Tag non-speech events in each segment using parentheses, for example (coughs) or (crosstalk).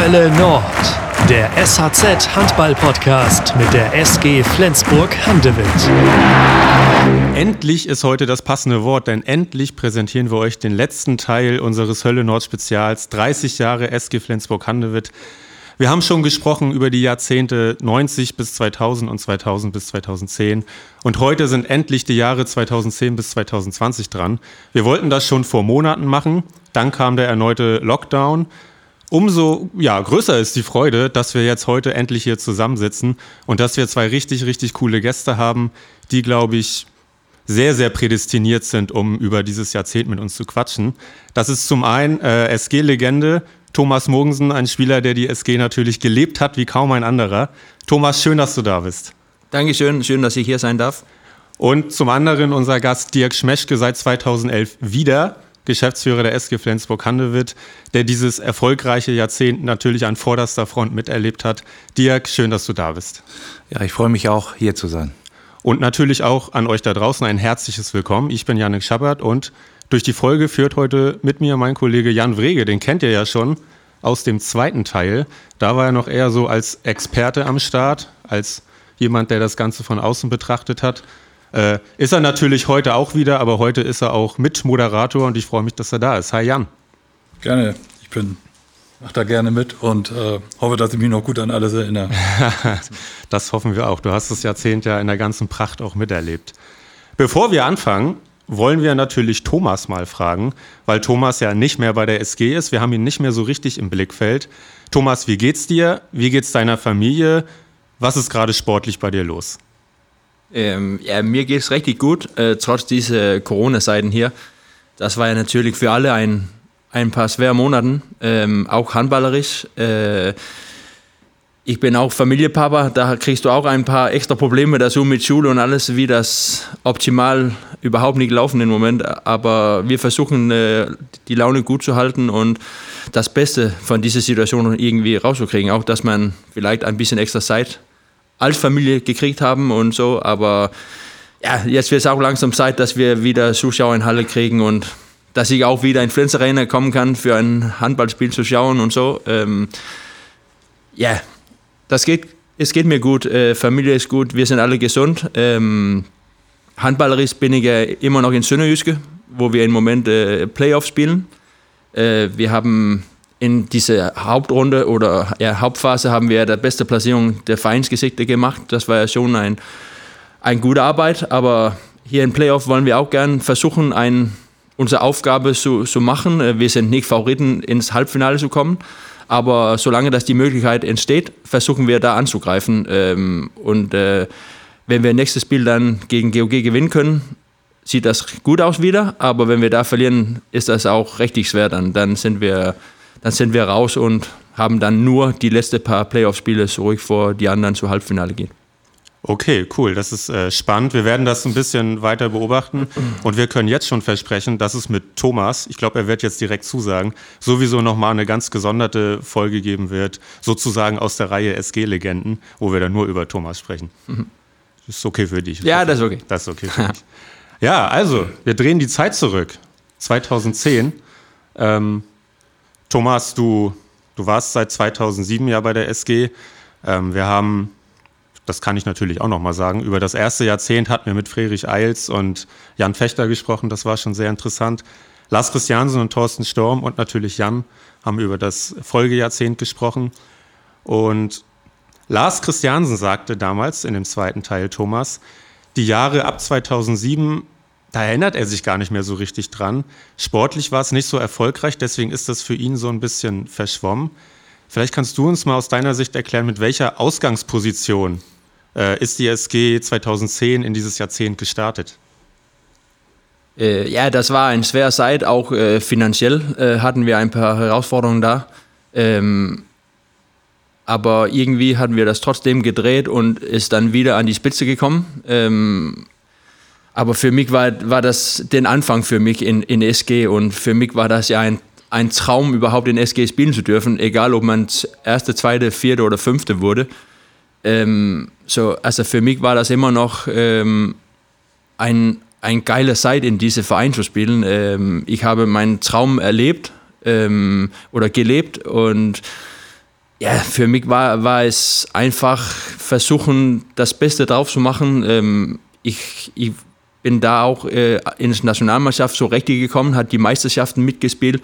Hölle Nord, der SHZ Handball Podcast mit der SG Flensburg Handewitt. Endlich ist heute das passende Wort, denn endlich präsentieren wir euch den letzten Teil unseres Hölle Nord Spezials 30 Jahre SG Flensburg Handewitt. Wir haben schon gesprochen über die Jahrzehnte 90 bis 2000 und 2000 bis 2010. Und heute sind endlich die Jahre 2010 bis 2020 dran. Wir wollten das schon vor Monaten machen. Dann kam der erneute Lockdown. Umso ja, größer ist die Freude, dass wir jetzt heute endlich hier zusammensitzen und dass wir zwei richtig, richtig coole Gäste haben, die, glaube ich, sehr, sehr prädestiniert sind, um über dieses Jahrzehnt mit uns zu quatschen. Das ist zum einen äh, SG-Legende Thomas Mogensen, ein Spieler, der die SG natürlich gelebt hat wie kaum ein anderer. Thomas, schön, dass du da bist. Dankeschön, schön, dass ich hier sein darf. Und zum anderen unser Gast Dirk Schmeschke seit 2011 wieder, Geschäftsführer der SG Flensburg-Handewitt, der dieses erfolgreiche Jahrzehnt natürlich an vorderster Front miterlebt hat. Dirk, schön, dass du da bist. Ja, ich freue mich auch, hier zu sein. Und natürlich auch an euch da draußen ein herzliches Willkommen. Ich bin Janik Schabbert und durch die Folge führt heute mit mir mein Kollege Jan Wrege, den kennt ihr ja schon aus dem zweiten Teil. Da war er noch eher so als Experte am Start, als jemand, der das Ganze von außen betrachtet hat. Äh, ist er natürlich heute auch wieder, aber heute ist er auch Mitmoderator und ich freue mich, dass er da ist. Hi Jan. Gerne, ich bin, mach da gerne mit und äh, hoffe, dass ich mich noch gut an alles erinnere. (laughs) das hoffen wir auch. Du hast das Jahrzehnt ja in der ganzen Pracht auch miterlebt. Bevor wir anfangen, wollen wir natürlich Thomas mal fragen, weil Thomas ja nicht mehr bei der SG ist. Wir haben ihn nicht mehr so richtig im Blickfeld. Thomas, wie geht's dir? Wie geht's deiner Familie? Was ist gerade sportlich bei dir los? Ähm, ja, mir geht's richtig gut, äh, trotz dieser Corona-Zeiten hier. Das war ja natürlich für alle ein, ein paar schwere Monate, ähm, auch handballerisch. Äh, ich bin auch Familienpapa, da kriegst du auch ein paar extra Probleme dazu mit Schule und alles, wie das optimal überhaupt nicht laufen im Moment. Aber wir versuchen, äh, die Laune gut zu halten und das Beste von dieser Situation irgendwie rauszukriegen. Auch, dass man vielleicht ein bisschen extra Zeit als Familie gekriegt haben und so. Aber ja, jetzt wird es auch langsam Zeit, dass wir wieder Zuschauer in Halle kriegen und dass ich auch wieder in Flens Arena kommen kann, für ein Handballspiel zu schauen und so. Ähm, ja, das geht, es geht mir gut, äh, Familie ist gut, wir sind alle gesund. Ähm, handballerisch bin ich ja immer noch in Sönnerjyske, wo wir im Moment äh, Playoffs spielen. Äh, wir haben in dieser Hauptrunde oder ja, Hauptphase haben wir die beste Platzierung der Vereinsgesichter gemacht. Das war ja schon ein, eine gute Arbeit, aber hier im Playoff wollen wir auch gern versuchen, ein, unsere Aufgabe zu, zu machen. Äh, wir sind nicht Favoriten, ins Halbfinale zu kommen, aber solange das die Möglichkeit entsteht, versuchen wir da anzugreifen. Ähm, und äh, wenn wir nächstes Spiel dann gegen GOG gewinnen können, sieht das gut aus wieder. Aber wenn wir da verlieren, ist das auch richtig schwer. Dann, dann, sind, wir, dann sind wir raus und haben dann nur die letzten paar Playoff-Spiele zurück, vor die anderen zu Halbfinale gehen. Okay, cool. Das ist äh, spannend. Wir werden das ein bisschen weiter beobachten und wir können jetzt schon versprechen, dass es mit Thomas, ich glaube, er wird jetzt direkt zusagen, sowieso nochmal eine ganz gesonderte Folge geben wird, sozusagen aus der Reihe SG-Legenden, wo wir dann nur über Thomas sprechen. Mhm. Ist okay für dich. Ja, das ist okay. Das ist okay für dich. Ja, also, wir drehen die Zeit zurück. 2010. Ähm, Thomas, du, du warst seit 2007 ja bei der SG. Ähm, wir haben das kann ich natürlich auch nochmal sagen. Über das erste Jahrzehnt hatten wir mit Friedrich Eils und Jan Fechter gesprochen. Das war schon sehr interessant. Lars Christiansen und Thorsten Storm und natürlich Jan haben über das Folgejahrzehnt gesprochen. Und Lars Christiansen sagte damals in dem zweiten Teil, Thomas, die Jahre ab 2007, da erinnert er sich gar nicht mehr so richtig dran. Sportlich war es nicht so erfolgreich, deswegen ist das für ihn so ein bisschen verschwommen. Vielleicht kannst du uns mal aus deiner Sicht erklären, mit welcher Ausgangsposition äh, ist die SG 2010 in dieses Jahrzehnt gestartet? Äh, ja, das war ein schwerer Zeit, auch äh, finanziell äh, hatten wir ein paar Herausforderungen da. Ähm, aber irgendwie hatten wir das trotzdem gedreht und ist dann wieder an die Spitze gekommen. Ähm, aber für mich war, war das den Anfang für mich in, in SG und für mich war das ja ein, ein Traum, überhaupt in SG spielen zu dürfen, egal ob man erste, zweite, vierte oder fünfte wurde. Ähm, so, also für mich war das immer noch ähm, ein, ein geiler Zeit, in diese Verein zu spielen. Ähm, ich habe meinen Traum erlebt ähm, oder gelebt und ja, für mich war, war es einfach versuchen, das Beste drauf zu machen. Ähm, ich, ich bin da auch äh, in die Nationalmannschaft so richtig gekommen, hat die Meisterschaften mitgespielt.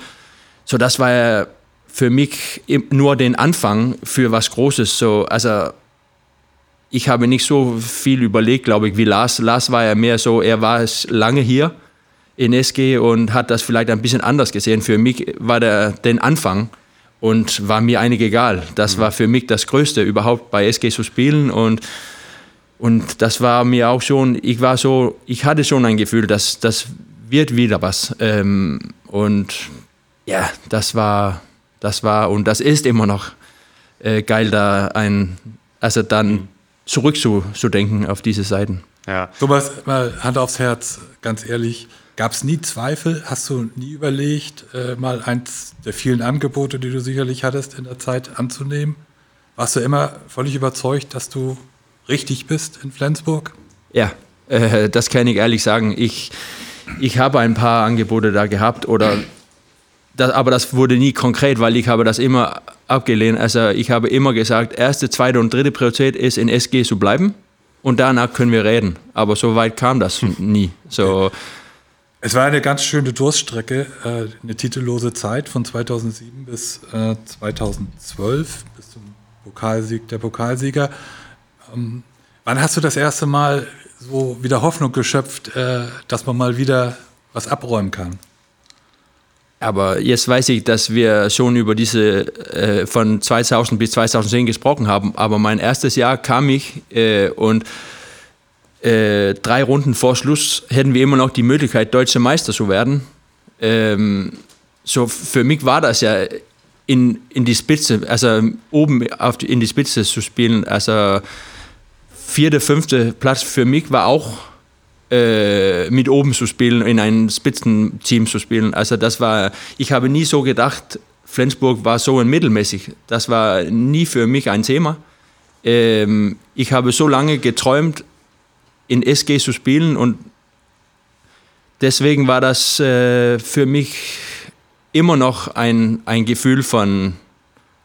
So, das war für mich nur den Anfang für was Großes. So, also ich habe nicht so viel überlegt, glaube ich, wie Lars. Lars war ja mehr so, er war lange hier in SG und hat das vielleicht ein bisschen anders gesehen. Für mich war der den Anfang und war mir einig egal. Das war für mich das Größte überhaupt bei SG zu spielen und und das war mir auch schon, ich war so, ich hatte schon ein Gefühl, dass das wird wieder was. Ähm, und ja, das war, das war und das ist immer noch äh, geil, da ein, also dann zurückzudenken auf diese Seiten. Ja. Thomas, mal Hand aufs Herz, ganz ehrlich. Gab es nie Zweifel? Hast du nie überlegt, äh, mal eins der vielen Angebote, die du sicherlich hattest in der Zeit anzunehmen? Warst du immer völlig überzeugt, dass du richtig bist in Flensburg? Ja, äh, das kann ich ehrlich sagen. Ich, ich habe ein paar Angebote da gehabt, oder das, aber das wurde nie konkret, weil ich habe das immer abgelehnt. Also ich habe immer gesagt, erste, zweite und dritte Priorität ist in SG zu bleiben und danach können wir reden. Aber so weit kam das nie. So. Es war eine ganz schöne Durststrecke, äh, eine titellose Zeit von 2007 bis 2012, äh, bis zum Pokalsieg der Pokalsieger. Ähm, wann hast du das erste Mal so wieder Hoffnung geschöpft, äh, dass man mal wieder was abräumen kann? Aber jetzt weiß ich, dass wir schon über diese äh, von 2000 bis 2010 gesprochen haben. Aber mein erstes Jahr kam ich äh, und äh, drei Runden vor Schluss hätten wir immer noch die Möglichkeit, deutsche Meister zu werden. Ähm, so für mich war das ja in, in die Spitze, also oben auf die, in die Spitze zu spielen. Also vierte, fünfte Platz für mich war auch äh, mit oben zu spielen, in ein Spitzenteam zu spielen. Also das war, ich habe nie so gedacht, Flensburg war so ein mittelmäßig. Das war nie für mich ein Thema. Ähm, ich habe so lange geträumt, in SG zu spielen und deswegen war das äh, für mich immer noch ein, ein Gefühl von,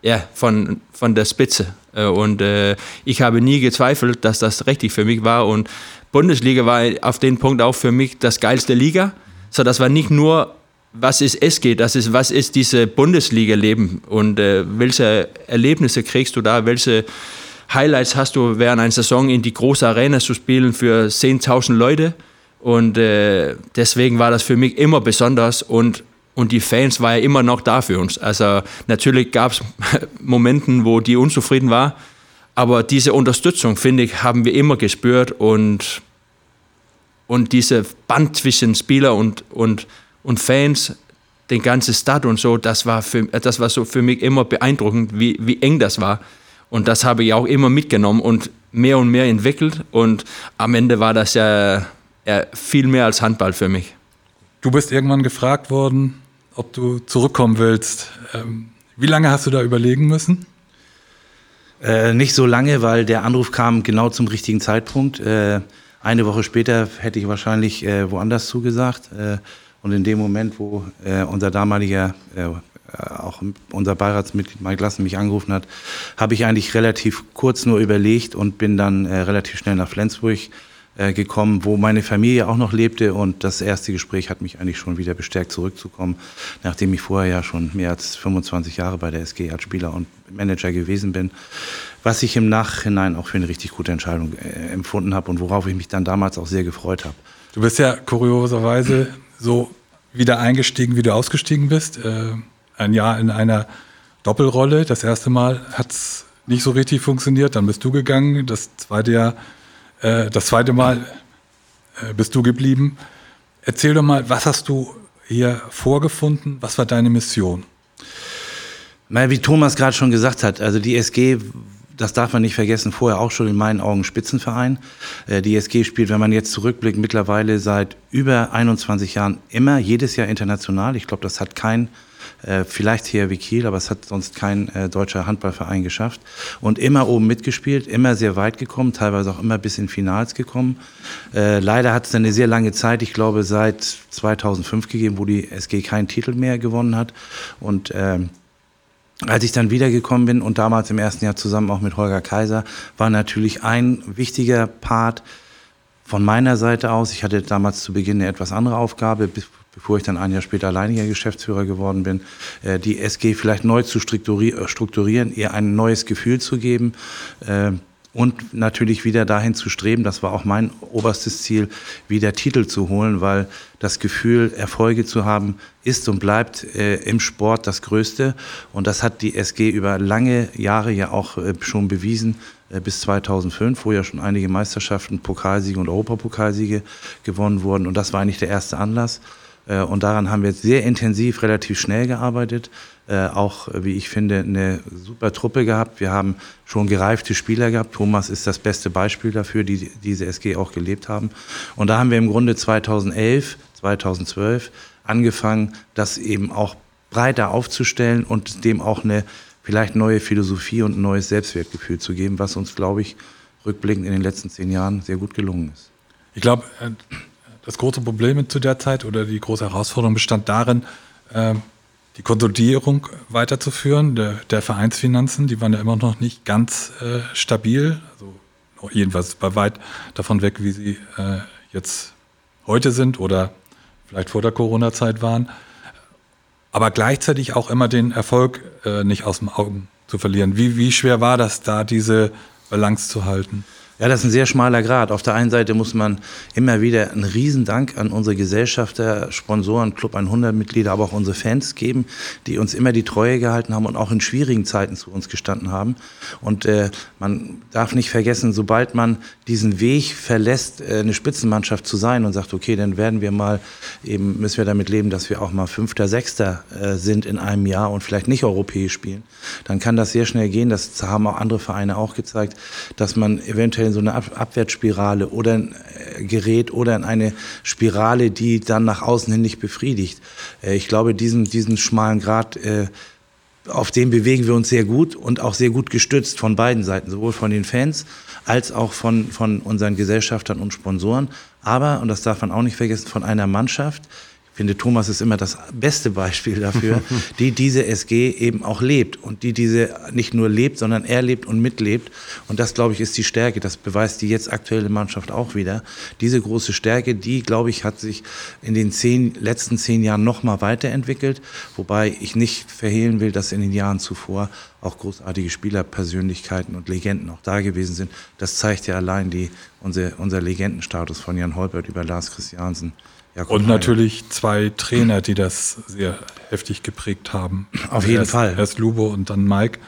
ja, von, von der Spitze. Äh, und äh, ich habe nie gezweifelt, dass das richtig für mich war. Und Bundesliga war auf den Punkt auch für mich das geilste Liga. So, das war nicht nur, was ist SG, das ist, was ist diese Bundesliga-Leben und äh, welche Erlebnisse kriegst du da, welche Highlights hast du während einer Saison in die große Arena zu spielen für 10.000 Leute. Und äh, deswegen war das für mich immer besonders und und die Fans waren ja immer noch da für uns. Also natürlich gab es (laughs) Momente, wo die unzufrieden war, aber diese Unterstützung, finde ich, haben wir immer gespürt und, und diese Band zwischen Spieler und, und, und Fans, den ganzen Stadt und so, das war, für, das war so für mich immer beeindruckend, wie, wie eng das war. Und das habe ich auch immer mitgenommen und mehr und mehr entwickelt. Und am Ende war das ja, ja viel mehr als Handball für mich. Du bist irgendwann gefragt worden, ob du zurückkommen willst. Ähm, wie lange hast du da überlegen müssen? Äh, nicht so lange, weil der Anruf kam genau zum richtigen Zeitpunkt. Äh, eine Woche später hätte ich wahrscheinlich äh, woanders zugesagt. Äh, und in dem Moment, wo äh, unser damaliger, äh, auch unser Beiratsmitglied Mike Lassen mich angerufen hat, habe ich eigentlich relativ kurz nur überlegt und bin dann relativ schnell nach Flensburg äh, gekommen, wo meine Familie auch noch lebte und das erste Gespräch hat mich eigentlich schon wieder bestärkt zurückzukommen, nachdem ich vorher ja schon mehr als 25 Jahre bei der SG als Spieler und Manager gewesen bin, was ich im Nachhinein auch für eine richtig gute Entscheidung äh, empfunden habe und worauf ich mich dann damals auch sehr gefreut habe. Du bist ja kurioserweise so wieder eingestiegen, wie du ausgestiegen bist. Äh, ein Jahr in einer Doppelrolle. Das erste Mal hat es nicht so richtig funktioniert, dann bist du gegangen. Das zweite Jahr äh, das zweite Mal äh, bist du geblieben. Erzähl doch mal, was hast du hier vorgefunden? Was war deine Mission? wie Thomas gerade schon gesagt hat, also die SG, das darf man nicht vergessen, vorher auch schon in meinen Augen Spitzenverein. Äh, die SG spielt, wenn man jetzt zurückblickt, mittlerweile seit über 21 Jahren immer jedes Jahr international. Ich glaube, das hat kein äh, vielleicht hier wie Kiel, aber es hat sonst kein äh, deutscher Handballverein geschafft. Und immer oben mitgespielt, immer sehr weit gekommen, teilweise auch immer bis in Finals gekommen. Äh, leider hat es eine sehr lange Zeit, ich glaube seit 2005 gegeben, wo die SG keinen Titel mehr gewonnen hat. Und ähm, als ich dann wiedergekommen bin und damals im ersten Jahr zusammen auch mit Holger Kaiser, war natürlich ein wichtiger Part von meiner Seite aus. Ich hatte damals zu Beginn eine etwas andere Aufgabe, bevor ich dann ein Jahr später alleiniger Geschäftsführer geworden bin, äh, die SG vielleicht neu zu strukturieren, ihr ein neues Gefühl zu geben äh, und natürlich wieder dahin zu streben, das war auch mein oberstes Ziel, wieder Titel zu holen, weil das Gefühl, Erfolge zu haben, ist und bleibt äh, im Sport das Größte. Und das hat die SG über lange Jahre ja auch äh, schon bewiesen, äh, bis 2005, wo ja schon einige Meisterschaften, Pokalsiege und Europapokalsiege gewonnen wurden. Und das war eigentlich der erste Anlass. Äh, und daran haben wir jetzt sehr intensiv, relativ schnell gearbeitet. Äh, auch, wie ich finde, eine super Truppe gehabt. Wir haben schon gereifte Spieler gehabt. Thomas ist das beste Beispiel dafür, die diese SG auch gelebt haben. Und da haben wir im Grunde 2011, 2012 angefangen, das eben auch breiter aufzustellen und dem auch eine vielleicht neue Philosophie und ein neues Selbstwertgefühl zu geben, was uns, glaube ich, rückblickend in den letzten zehn Jahren sehr gut gelungen ist. Ich glaube, äh, das große Problem zu der Zeit oder die große Herausforderung bestand darin, ähm, die Konsolidierung weiterzuführen der, der Vereinsfinanzen. Die waren ja immer noch nicht ganz äh, stabil, also jedenfalls bei weit davon weg, wie sie äh, jetzt heute sind oder vielleicht vor der Corona-Zeit waren. Aber gleichzeitig auch immer den Erfolg äh, nicht aus dem Augen zu verlieren. Wie, wie schwer war das da, diese Balance zu halten? Ja, das ist ein sehr schmaler Grad. Auf der einen Seite muss man immer wieder einen Riesendank an unsere Gesellschafter, Sponsoren, Club 100 Mitglieder, aber auch unsere Fans geben, die uns immer die Treue gehalten haben und auch in schwierigen Zeiten zu uns gestanden haben. Und äh, man darf nicht vergessen, sobald man diesen Weg verlässt, äh, eine Spitzenmannschaft zu sein und sagt, okay, dann werden wir mal eben, müssen wir damit leben, dass wir auch mal Fünfter, Sechster äh, sind in einem Jahr und vielleicht nicht europäisch spielen, dann kann das sehr schnell gehen. Das haben auch andere Vereine auch gezeigt, dass man eventuell in so eine Abwärtsspirale oder ein äh, gerät oder in eine Spirale, die dann nach außen hin nicht befriedigt. Äh, ich glaube, diesen, diesen schmalen Grad, äh, auf dem bewegen wir uns sehr gut und auch sehr gut gestützt von beiden Seiten, sowohl von den Fans als auch von, von unseren Gesellschaftern und Sponsoren. Aber, und das darf man auch nicht vergessen, von einer Mannschaft, finde, Thomas ist immer das beste Beispiel dafür, (laughs) die diese SG eben auch lebt und die diese nicht nur lebt, sondern erlebt und mitlebt. Und das, glaube ich, ist die Stärke. Das beweist die jetzt aktuelle Mannschaft auch wieder. Diese große Stärke, die, glaube ich, hat sich in den zehn, letzten zehn Jahren noch mal weiterentwickelt. Wobei ich nicht verhehlen will, dass in den Jahren zuvor auch großartige Spielerpersönlichkeiten und Legenden auch da gewesen sind. Das zeigt ja allein die, unser, unser Legendenstatus von Jan Holbert über Lars Christiansen ja, und natürlich zwei Trainer, die das sehr heftig geprägt haben. Auf jeden erst, Fall. Erst Lubo und dann Mike.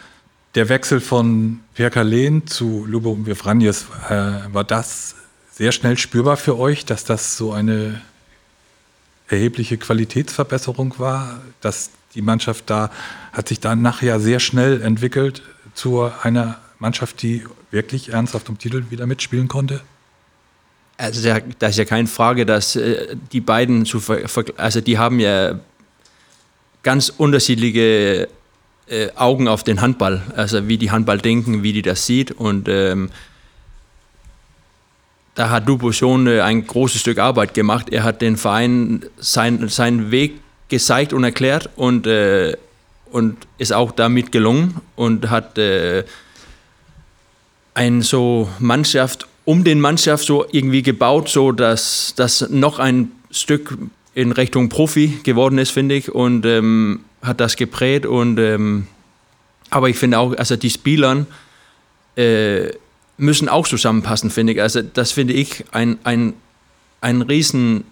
Der Wechsel von Pierre Lehn zu Lubo und Vivranjes, äh, war das sehr schnell spürbar für euch, dass das so eine erhebliche Qualitätsverbesserung war, dass die Mannschaft da hat sich dann nachher sehr schnell entwickelt zu einer Mannschaft, die wirklich ernsthaft um Titel wieder mitspielen konnte? Also da ist ja keine Frage, dass äh, die beiden zu also die haben ja ganz unterschiedliche äh, Augen auf den Handball, also wie die Handball denken, wie die das sieht und ähm, da hat Lupo schon äh, ein großes Stück Arbeit gemacht. Er hat den Verein sein, seinen Weg gezeigt und erklärt und, äh, und ist auch damit gelungen und hat äh, eine so Mannschaft um den Mannschaft so irgendwie gebaut, so dass das noch ein Stück in Richtung Profi geworden ist, finde ich, und ähm, hat das geprägt. Und ähm, aber ich finde auch, also die Spielern äh, müssen auch zusammenpassen, finde ich. Also das finde ich ein, ein, ein riesen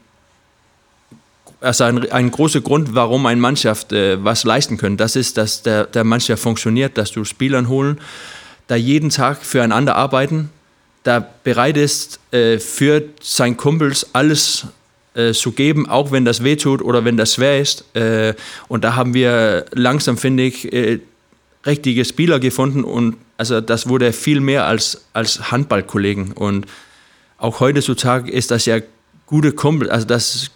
also ein, ein großer Grund, warum eine Mannschaft äh, was leisten kann. Das ist, dass der, der Mannschaft funktioniert, dass du Spielern holen, da jeden Tag füreinander arbeiten da bereit ist, äh, für sein Kumpels alles äh, zu geben, auch wenn das wehtut oder wenn das schwer ist. Äh, und da haben wir langsam, finde ich, äh, richtige Spieler gefunden und also das wurde viel mehr als, als Handballkollegen. Und auch heutzutage ist das ja gute Kumpel, also das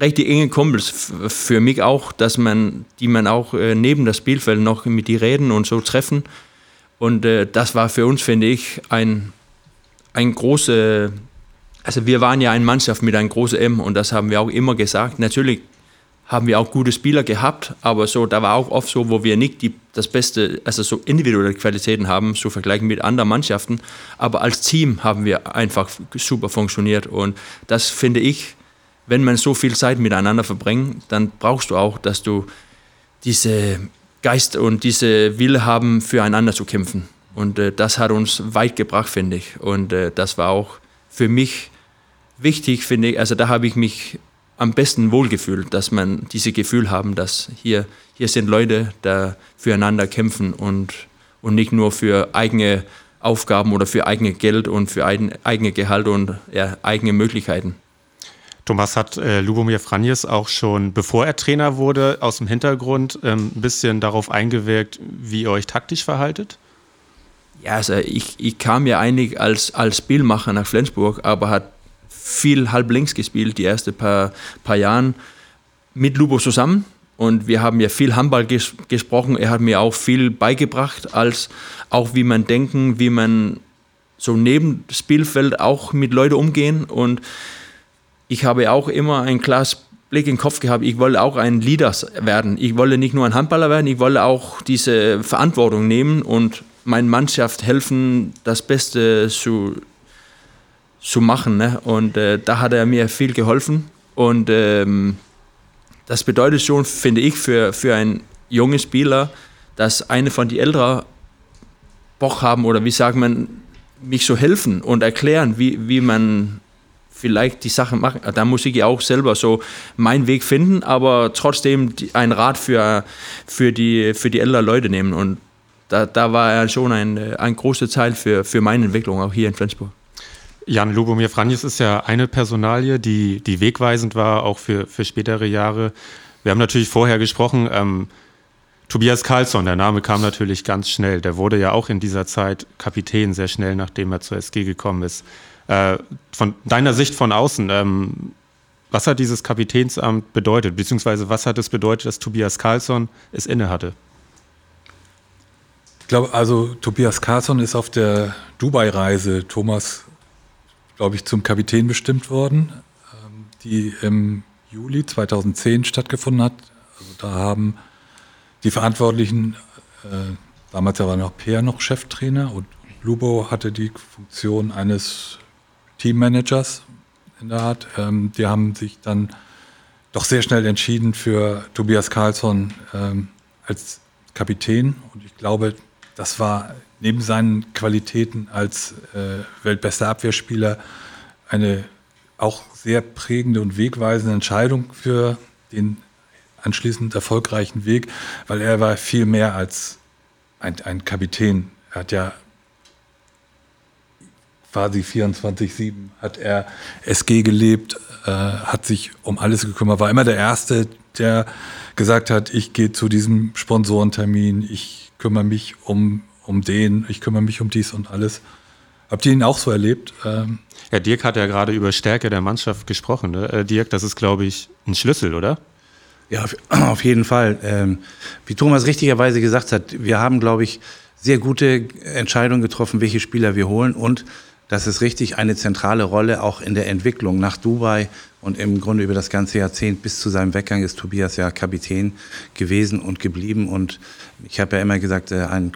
richtig enge Kumpels für mich auch, dass man, die man auch äh, neben das Spielfeld noch mit die reden und so treffen. Und äh, das war für uns, finde ich, ein ein große, also wir waren ja eine Mannschaft mit einem großen M und das haben wir auch immer gesagt. Natürlich haben wir auch gute Spieler gehabt, aber so, da war auch oft so, wo wir nicht die, das Beste, also so individuelle Qualitäten haben, so vergleichen mit anderen Mannschaften, aber als Team haben wir einfach super funktioniert und das finde ich, wenn man so viel Zeit miteinander verbringt, dann brauchst du auch, dass du diese Geist und diese Wille haben, füreinander zu kämpfen. Und äh, das hat uns weit gebracht, finde ich. Und äh, das war auch für mich wichtig, finde ich. Also da habe ich mich am besten wohlgefühlt, dass man diese Gefühl haben, dass hier, hier sind Leute, die füreinander kämpfen und, und nicht nur für eigene Aufgaben oder für eigene Geld und für eigen, eigene Gehalt und ja, eigene Möglichkeiten. Thomas hat äh, Lubomir Franjes auch schon, bevor er Trainer wurde, aus dem Hintergrund ähm, ein bisschen darauf eingewirkt, wie ihr euch taktisch verhaltet? Ja, also ich, ich kam ja eigentlich als, als Spielmacher nach Flensburg, aber hat viel halb links gespielt, die ersten paar, paar Jahre mit Lubo zusammen. Und wir haben ja viel Handball ges gesprochen. Er hat mir auch viel beigebracht, als auch wie man denken, wie man so neben Spielfeld auch mit Leuten umgehen. Und ich habe auch immer ein klares Blick im Kopf gehabt, ich wollte auch ein Leader werden. Ich wollte nicht nur ein Handballer werden, ich wollte auch diese Verantwortung nehmen und meiner Mannschaft helfen, das Beste zu, zu machen. Ne? Und äh, da hat er mir viel geholfen. Und ähm, das bedeutet schon, finde ich, für, für einen jungen Spieler, dass eine von den Älteren Bock haben oder wie sagt man, mich so helfen und erklären, wie, wie man vielleicht die Sachen machen. Da muss ich ja auch selber so meinen Weg finden, aber trotzdem einen Rat für, für, die, für die älteren Leute nehmen. Und da, da war er schon ein, ein großer Teil für, für meine Entwicklung, auch hier in Flensburg. Jan Lubomir Franjes ist ja eine Personalie, die, die wegweisend war, auch für, für spätere Jahre. Wir haben natürlich vorher gesprochen, ähm, Tobias Karlsson, der Name kam natürlich ganz schnell. Der wurde ja auch in dieser Zeit Kapitän, sehr schnell, nachdem er zur SG gekommen ist. Äh, von deiner Sicht von außen, ähm, was hat dieses Kapitänsamt bedeutet, beziehungsweise was hat es bedeutet, dass Tobias Karlsson es innehatte? Ich glaube, also Tobias Carlsson ist auf der Dubai-Reise Thomas glaube ich, zum Kapitän bestimmt worden, ähm, die im Juli 2010 stattgefunden hat. Also da haben die Verantwortlichen, äh, damals war noch Peer noch Cheftrainer und Lubo hatte die Funktion eines Teammanagers in der Art. Ähm, die haben sich dann doch sehr schnell entschieden für Tobias Karlsson ähm, als Kapitän und ich glaube, das war neben seinen Qualitäten als äh, weltbester Abwehrspieler eine auch sehr prägende und wegweisende Entscheidung für den anschließend erfolgreichen Weg, weil er war viel mehr als ein, ein Kapitän. Er hat ja quasi 24-7 hat er SG gelebt, äh, hat sich um alles gekümmert, war immer der Erste, der gesagt hat, ich gehe zu diesem Sponsorentermin, ich kümmere mich um um den, ich kümmere mich um dies und alles. Habt ihr ihn auch so erlebt? Ähm ja, Dirk hat ja gerade über Stärke der Mannschaft gesprochen. Ne? Äh, Dirk, das ist, glaube ich, ein Schlüssel, oder? Ja, auf (clears throat) jeden Fall. Ähm, wie Thomas richtigerweise gesagt hat, wir haben, glaube ich, sehr gute Entscheidungen getroffen, welche Spieler wir holen und das ist richtig eine zentrale Rolle auch in der Entwicklung nach Dubai und im Grunde über das ganze Jahrzehnt bis zu seinem Weggang ist Tobias ja Kapitän gewesen und geblieben. Und ich habe ja immer gesagt, äh, ein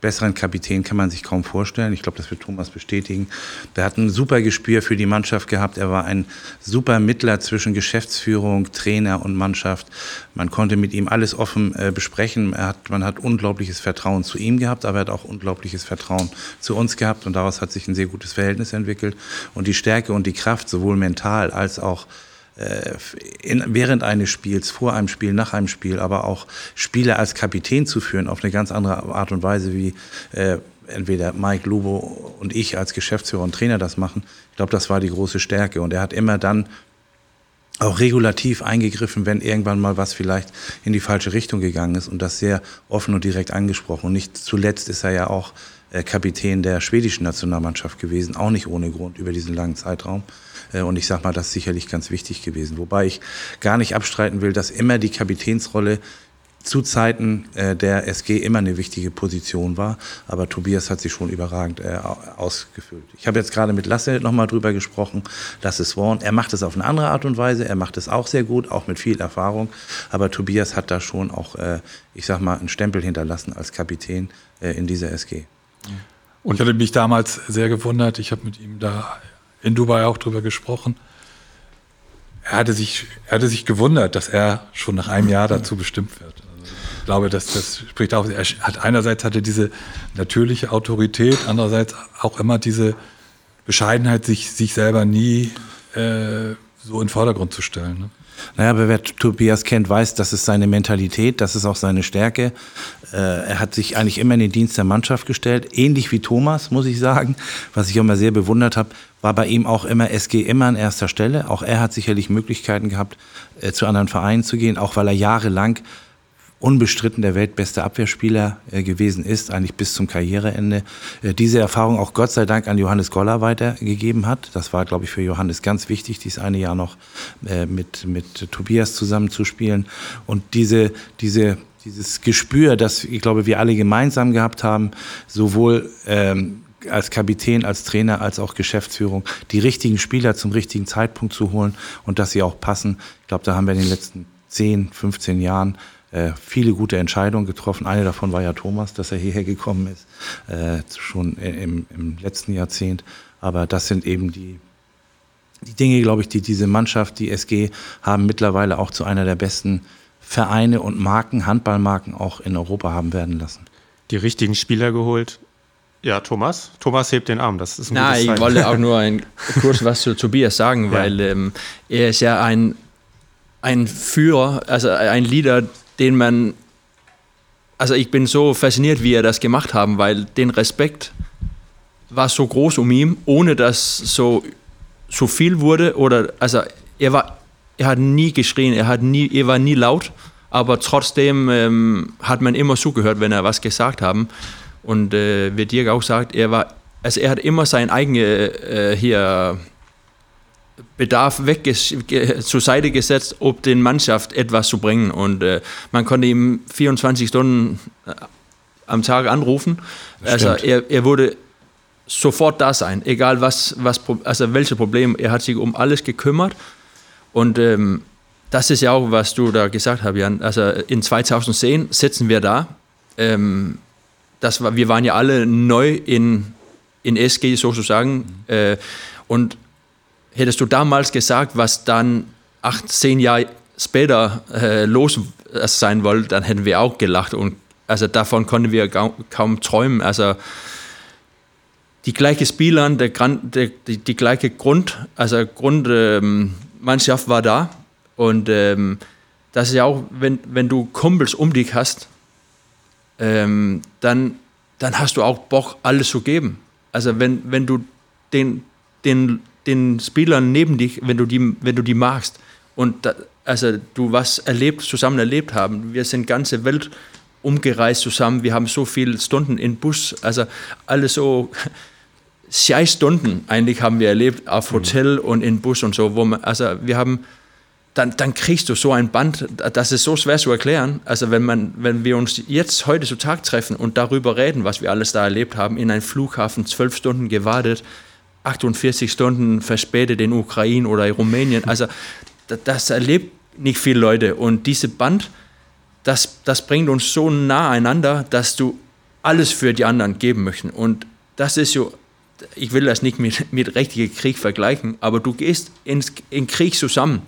besseren Kapitän kann man sich kaum vorstellen. Ich glaube, das wird Thomas bestätigen. Der hat ein super Gespür für die Mannschaft gehabt. Er war ein super Mittler zwischen Geschäftsführung, Trainer und Mannschaft. Man konnte mit ihm alles offen äh, besprechen. Hat, man hat unglaubliches Vertrauen zu ihm gehabt, aber er hat auch unglaubliches Vertrauen zu uns gehabt. Und daraus hat sich ein sehr gutes Verhältnis entwickelt. Und die Stärke und die Kraft, sowohl mental als auch in, während eines Spiels, vor einem Spiel, nach einem Spiel, aber auch Spieler als Kapitän zu führen auf eine ganz andere Art und Weise, wie äh, entweder Mike Lubo und ich als Geschäftsführer und Trainer das machen. Ich glaube, das war die große Stärke. Und er hat immer dann auch regulativ eingegriffen, wenn irgendwann mal was vielleicht in die falsche Richtung gegangen ist und das sehr offen und direkt angesprochen. Und nicht zuletzt ist er ja auch äh, Kapitän der schwedischen Nationalmannschaft gewesen, auch nicht ohne Grund über diesen langen Zeitraum. Äh, und ich sage mal, das ist sicherlich ganz wichtig gewesen. Wobei ich gar nicht abstreiten will, dass immer die Kapitänsrolle zu Zeiten äh, der SG immer eine wichtige Position war. Aber Tobias hat sich schon überragend äh, ausgefüllt. Ich habe jetzt gerade mit Lasse nochmal drüber gesprochen. Lasse Swan, er macht es auf eine andere Art und Weise. Er macht es auch sehr gut, auch mit viel Erfahrung. Aber Tobias hat da schon auch, ich sag mal, einen Stempel hinterlassen als Kapitän in dieser SG. Und ich hatte mich damals sehr gewundert. Ich habe mit ihm da in Dubai auch drüber gesprochen. Er hatte sich, er hatte sich gewundert, dass er schon nach einem Jahr dazu bestimmt wird. Also ich glaube, dass das spricht auch. Er hat einerseits hatte diese natürliche Autorität, andererseits auch immer diese Bescheidenheit, sich, sich selber nie äh, so in den Vordergrund zu stellen. Ne? Naja, aber wer Tobias kennt, weiß, das ist seine Mentalität, das ist auch seine Stärke. Äh, er hat sich eigentlich immer in den Dienst der Mannschaft gestellt, ähnlich wie Thomas, muss ich sagen. Was ich auch immer sehr bewundert habe, war bei ihm auch immer SG immer an erster Stelle. Auch er hat sicherlich Möglichkeiten gehabt, äh, zu anderen Vereinen zu gehen, auch weil er jahrelang unbestritten der weltbeste Abwehrspieler äh, gewesen ist, eigentlich bis zum Karriereende. Äh, diese Erfahrung auch Gott sei Dank an Johannes Goller weitergegeben hat. Das war, glaube ich, für Johannes ganz wichtig, dieses eine Jahr noch äh, mit, mit Tobias zusammenzuspielen. Und diese, diese, dieses Gespür, das ich glaube, wir alle gemeinsam gehabt haben, sowohl ähm, als Kapitän, als Trainer, als auch Geschäftsführung, die richtigen Spieler zum richtigen Zeitpunkt zu holen und dass sie auch passen. Ich glaube, da haben wir in den letzten 10, 15 Jahren äh, viele gute Entscheidungen getroffen. Eine davon war ja Thomas, dass er hierher gekommen ist, äh, schon im, im, letzten Jahrzehnt. Aber das sind eben die, die Dinge, glaube ich, die diese Mannschaft, die SG, haben mittlerweile auch zu einer der besten Vereine und Marken, Handballmarken auch in Europa haben werden lassen. Die richtigen Spieler geholt. Ja, Thomas. Thomas hebt den Arm. Das ist ein Na, ich wollte auch (laughs) nur ein, kurz was zu Tobias sagen, ja. weil ähm, er ist ja ein, ein Führer, also ein Leader, den man, also ich bin so fasziniert, wie er das gemacht haben, weil den Respekt war so groß um ihn, ohne dass so, so viel wurde oder, also er war, er hat nie geschrien, er hat nie, er war nie laut, aber trotzdem ähm, hat man immer zugehört, wenn er was gesagt haben. Und äh, wie Dirk auch sagt, er war, also er hat immer sein eigenes äh, hier Bedarf weg zur Seite gesetzt, um den Mannschaft etwas zu bringen. Und äh, man konnte ihm 24 Stunden äh, am Tag anrufen. Also er, er wurde sofort da sein, egal was, was also welche Probleme. Er hat sich um alles gekümmert. Und ähm, das ist ja auch, was du da gesagt hast, Jan. Also in 2010 sitzen wir da. Ähm, das war, wir waren ja alle neu in, in SG sozusagen. Mhm. Äh, und hättest du damals gesagt, was dann acht, zehn Jahre später äh, los sein wollte, dann hätten wir auch gelacht. Und also davon konnten wir kaum, kaum träumen. Also die gleiche Spieler, der, der, die, die, gleiche Grund, also Grundmannschaft ähm, war da. Und ähm, das ist ja auch, wenn, wenn du Kumpels um dich hast, ähm, dann, dann hast du auch Bock, alles zu geben. Also wenn, wenn du den, den den Spielern neben dich, wenn du die, wenn du die magst und da, also du was erlebt, zusammen erlebt haben. Wir sind ganze Welt umgereist zusammen. Wir haben so viele Stunden in Bus, also alles so (laughs) sechs Stunden eigentlich haben wir erlebt auf mhm. Hotel mhm. und in Bus und so, wo man, also wir haben dann, dann kriegst du so ein Band, das ist so schwer zu erklären. Also wenn man, wenn wir uns jetzt heute zu Tag treffen und darüber reden, was wir alles da erlebt haben, in einem Flughafen zwölf Stunden gewartet, 48 Stunden verspätet in Ukraine oder in Rumänien. Also das, erlebt nicht viele Leute. Und diese Band, das, das bringt uns so nah einander, dass du alles für die anderen geben möchtest. Und das ist so, ich will das nicht mit, mit richtigem Krieg vergleichen, aber du gehst ins, in Krieg zusammen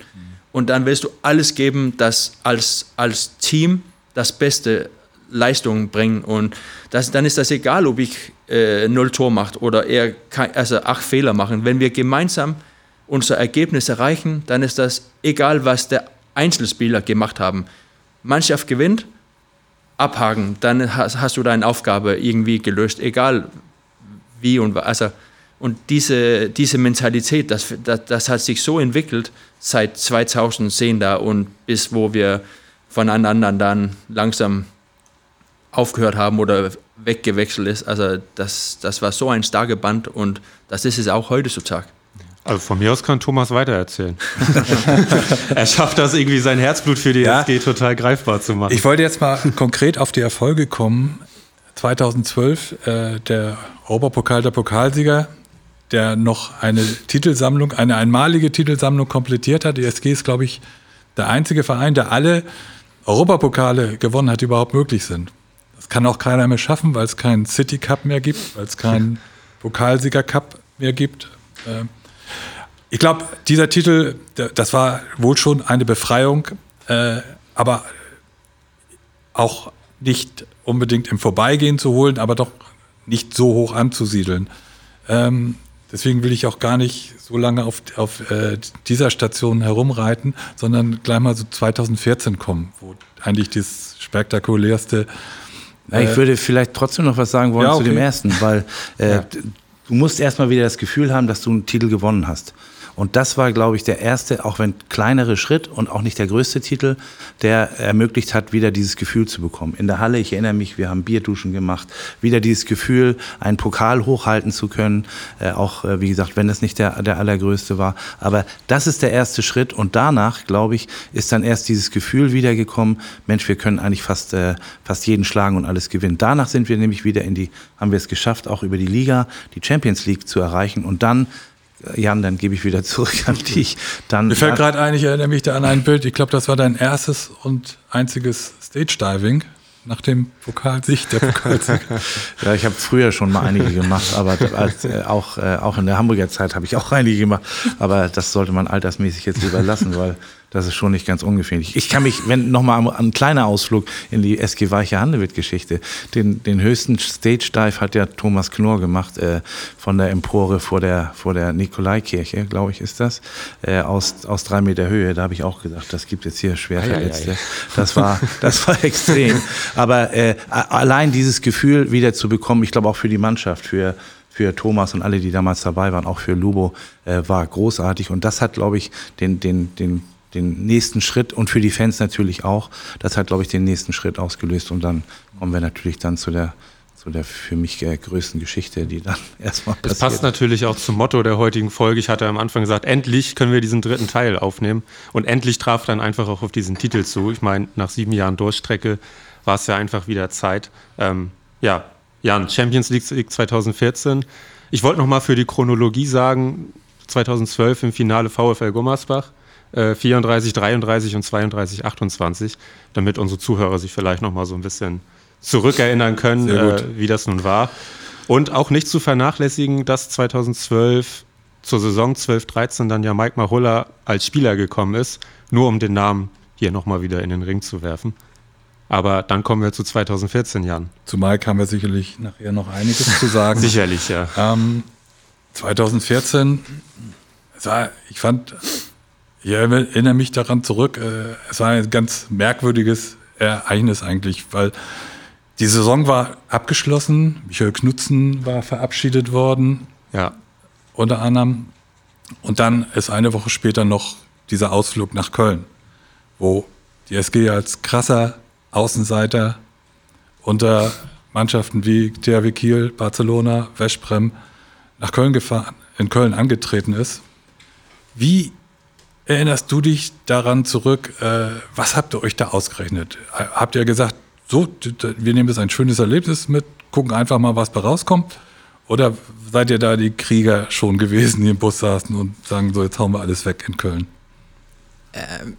und dann willst du alles geben, das als, als Team das Beste Leistungen bringen. Und das, dann ist das egal, ob ich äh, null Tor mache oder er kann, also acht Fehler machen. Wenn wir gemeinsam unser Ergebnis erreichen, dann ist das egal, was der Einzelspieler gemacht haben. Mannschaft gewinnt, abhaken, dann hast, hast du deine Aufgabe irgendwie gelöst, egal wie und. Also, und diese, diese Mentalität, das, das, das hat sich so entwickelt seit 2010 da und bis wo wir voneinander dann langsam aufgehört haben oder weggewechselt ist. Also das, das war so ein starker Band und das ist es auch heutzutage. Also von mir aus kann Thomas weitererzählen. (laughs) er schafft das irgendwie, sein Herzblut für die Ja. SG total greifbar zu machen. Ich wollte jetzt mal konkret auf die Erfolge kommen. 2012 äh, der Europapokal der Pokalsieger, der noch eine Titelsammlung, eine einmalige Titelsammlung komplettiert hat. Die SG ist, glaube ich, der einzige Verein, der alle Europapokale gewonnen hat, die überhaupt möglich sind. Das kann auch keiner mehr schaffen, weil es keinen City Cup mehr gibt, weil es keinen Pokalsieger Cup mehr gibt. Ähm, ich glaube, dieser Titel, das war wohl schon eine Befreiung, äh, aber auch nicht unbedingt im Vorbeigehen zu holen, aber doch nicht so hoch anzusiedeln. Ähm, deswegen will ich auch gar nicht so lange auf, auf äh, dieser Station herumreiten, sondern gleich mal so 2014 kommen, wo eigentlich das spektakulärste Ja, ich würde vielleicht trotzdem noch was sagen wollen Ja, zu dem okay. ersten, weil äh, du musst erstmal wieder das Gefühl haben, dass du einen Titel gewonnen hast. Und das war, glaube ich, der erste, auch wenn kleinere Schritt und auch nicht der größte Titel, der ermöglicht hat, wieder dieses Gefühl zu bekommen. In der Halle, ich erinnere mich, wir haben Bierduschen gemacht, wieder dieses Gefühl, einen Pokal hochhalten zu können, äh, auch, äh, wie gesagt, wenn es nicht der, der allergrößte war. Aber das ist der erste Schritt und danach, glaube ich, ist dann erst dieses Gefühl wiedergekommen, Mensch, wir können eigentlich fast, äh, fast jeden schlagen und alles gewinnen. Danach sind wir nämlich wieder in die, haben wir es geschafft, auch über die Liga, die Champions League zu erreichen und dann Jan, dann gebe ich wieder zurück an (laughs) dich. Dann, Mir fällt gerade ein, ich erinnere mich da an ein Bild, ich glaube, das war dein erstes und einziges Stage-Diving nach dem Pokalsieg, der Pokalsieg. (laughs) Ja, ich habe früher schon mal einige gemacht, aber als, äh, auch, äh, auch in der Hamburger Zeit habe ich auch einige gemacht. Aber das sollte man altersmäßig jetzt lieber lassen, weil das ist schon nicht ganz ungefährlich. Ich kann mich, wenn nochmal ein kleiner Ausflug in die SG Weiche Handewitt-Geschichte. Den, den höchsten Stage-Dive hat ja Thomas Knorr gemacht, äh, von der Empore vor der, vor der Nikolaikirche, glaube ich, ist das, äh, aus, aus drei Meter Höhe. Da habe ich auch gedacht, das gibt jetzt hier Schwerverletzte. Das war, das war (laughs) extrem. Aber äh, allein dieses Gefühl wieder zu bekommen, ich glaube auch für die Mannschaft, für, für Thomas und alle, die damals dabei waren, auch für Lubo, äh, war großartig. Und das hat, glaube ich, den, den, den, den nächsten Schritt und für die Fans natürlich auch, das hat, glaube ich, den nächsten Schritt ausgelöst. Und dann kommen wir natürlich dann zu der, zu der für mich äh, größten Geschichte, die dann (laughs) erstmal Das passiert. passt natürlich auch zum Motto der heutigen Folge. Ich hatte am Anfang gesagt, endlich können wir diesen dritten Teil aufnehmen. Und endlich traf dann einfach auch auf diesen Titel zu. Ich meine, nach sieben Jahren Durchstrecke war es ja einfach wieder Zeit. Ähm, ja, Jan, Champions League 2014. Ich wollte noch mal für die Chronologie sagen, 2012 im Finale VfL Gummersbach. Äh, 34, 33 und 32, 28, damit unsere Zuhörer sich vielleicht noch mal so ein bisschen zurückerinnern können, äh, wie das nun war. Und auch nicht zu vernachlässigen, dass 2012 zur Saison 12-13 dann ja Mike Marulla als Spieler gekommen ist, nur um den Namen hier nochmal wieder in den Ring zu werfen. Aber dann kommen wir zu 2014, Jan. Zumal kann wir sicherlich nachher noch einiges zu sagen. (laughs) Sicherlich, ja. Ähm, 2014, es war, ich fand, ich erinnere mich daran zurück, äh, es war ein ganz merkwürdiges Ereignis eigentlich, weil die Saison war abgeschlossen, Michael Knutzen war verabschiedet worden, Ja, unter anderem. Und dann ist eine Woche später noch dieser Ausflug nach Köln, wo die SG als krasser Außenseiter unter Mannschaften wie THW Kiel, Barcelona, Westbrem nach Köln gefahren, in Köln angetreten ist. Wie erinnerst du dich daran zurück? Äh, was habt ihr euch da ausgerechnet? Äh, Habt ihr gesagt, so, wir nehmen das ein schönes Erlebnis mit, gucken einfach mal, was bei rauskommt? Oder seid ihr da die Krieger schon gewesen, die im Bus saßen und sagen, so, jetzt hauen wir alles weg in Köln?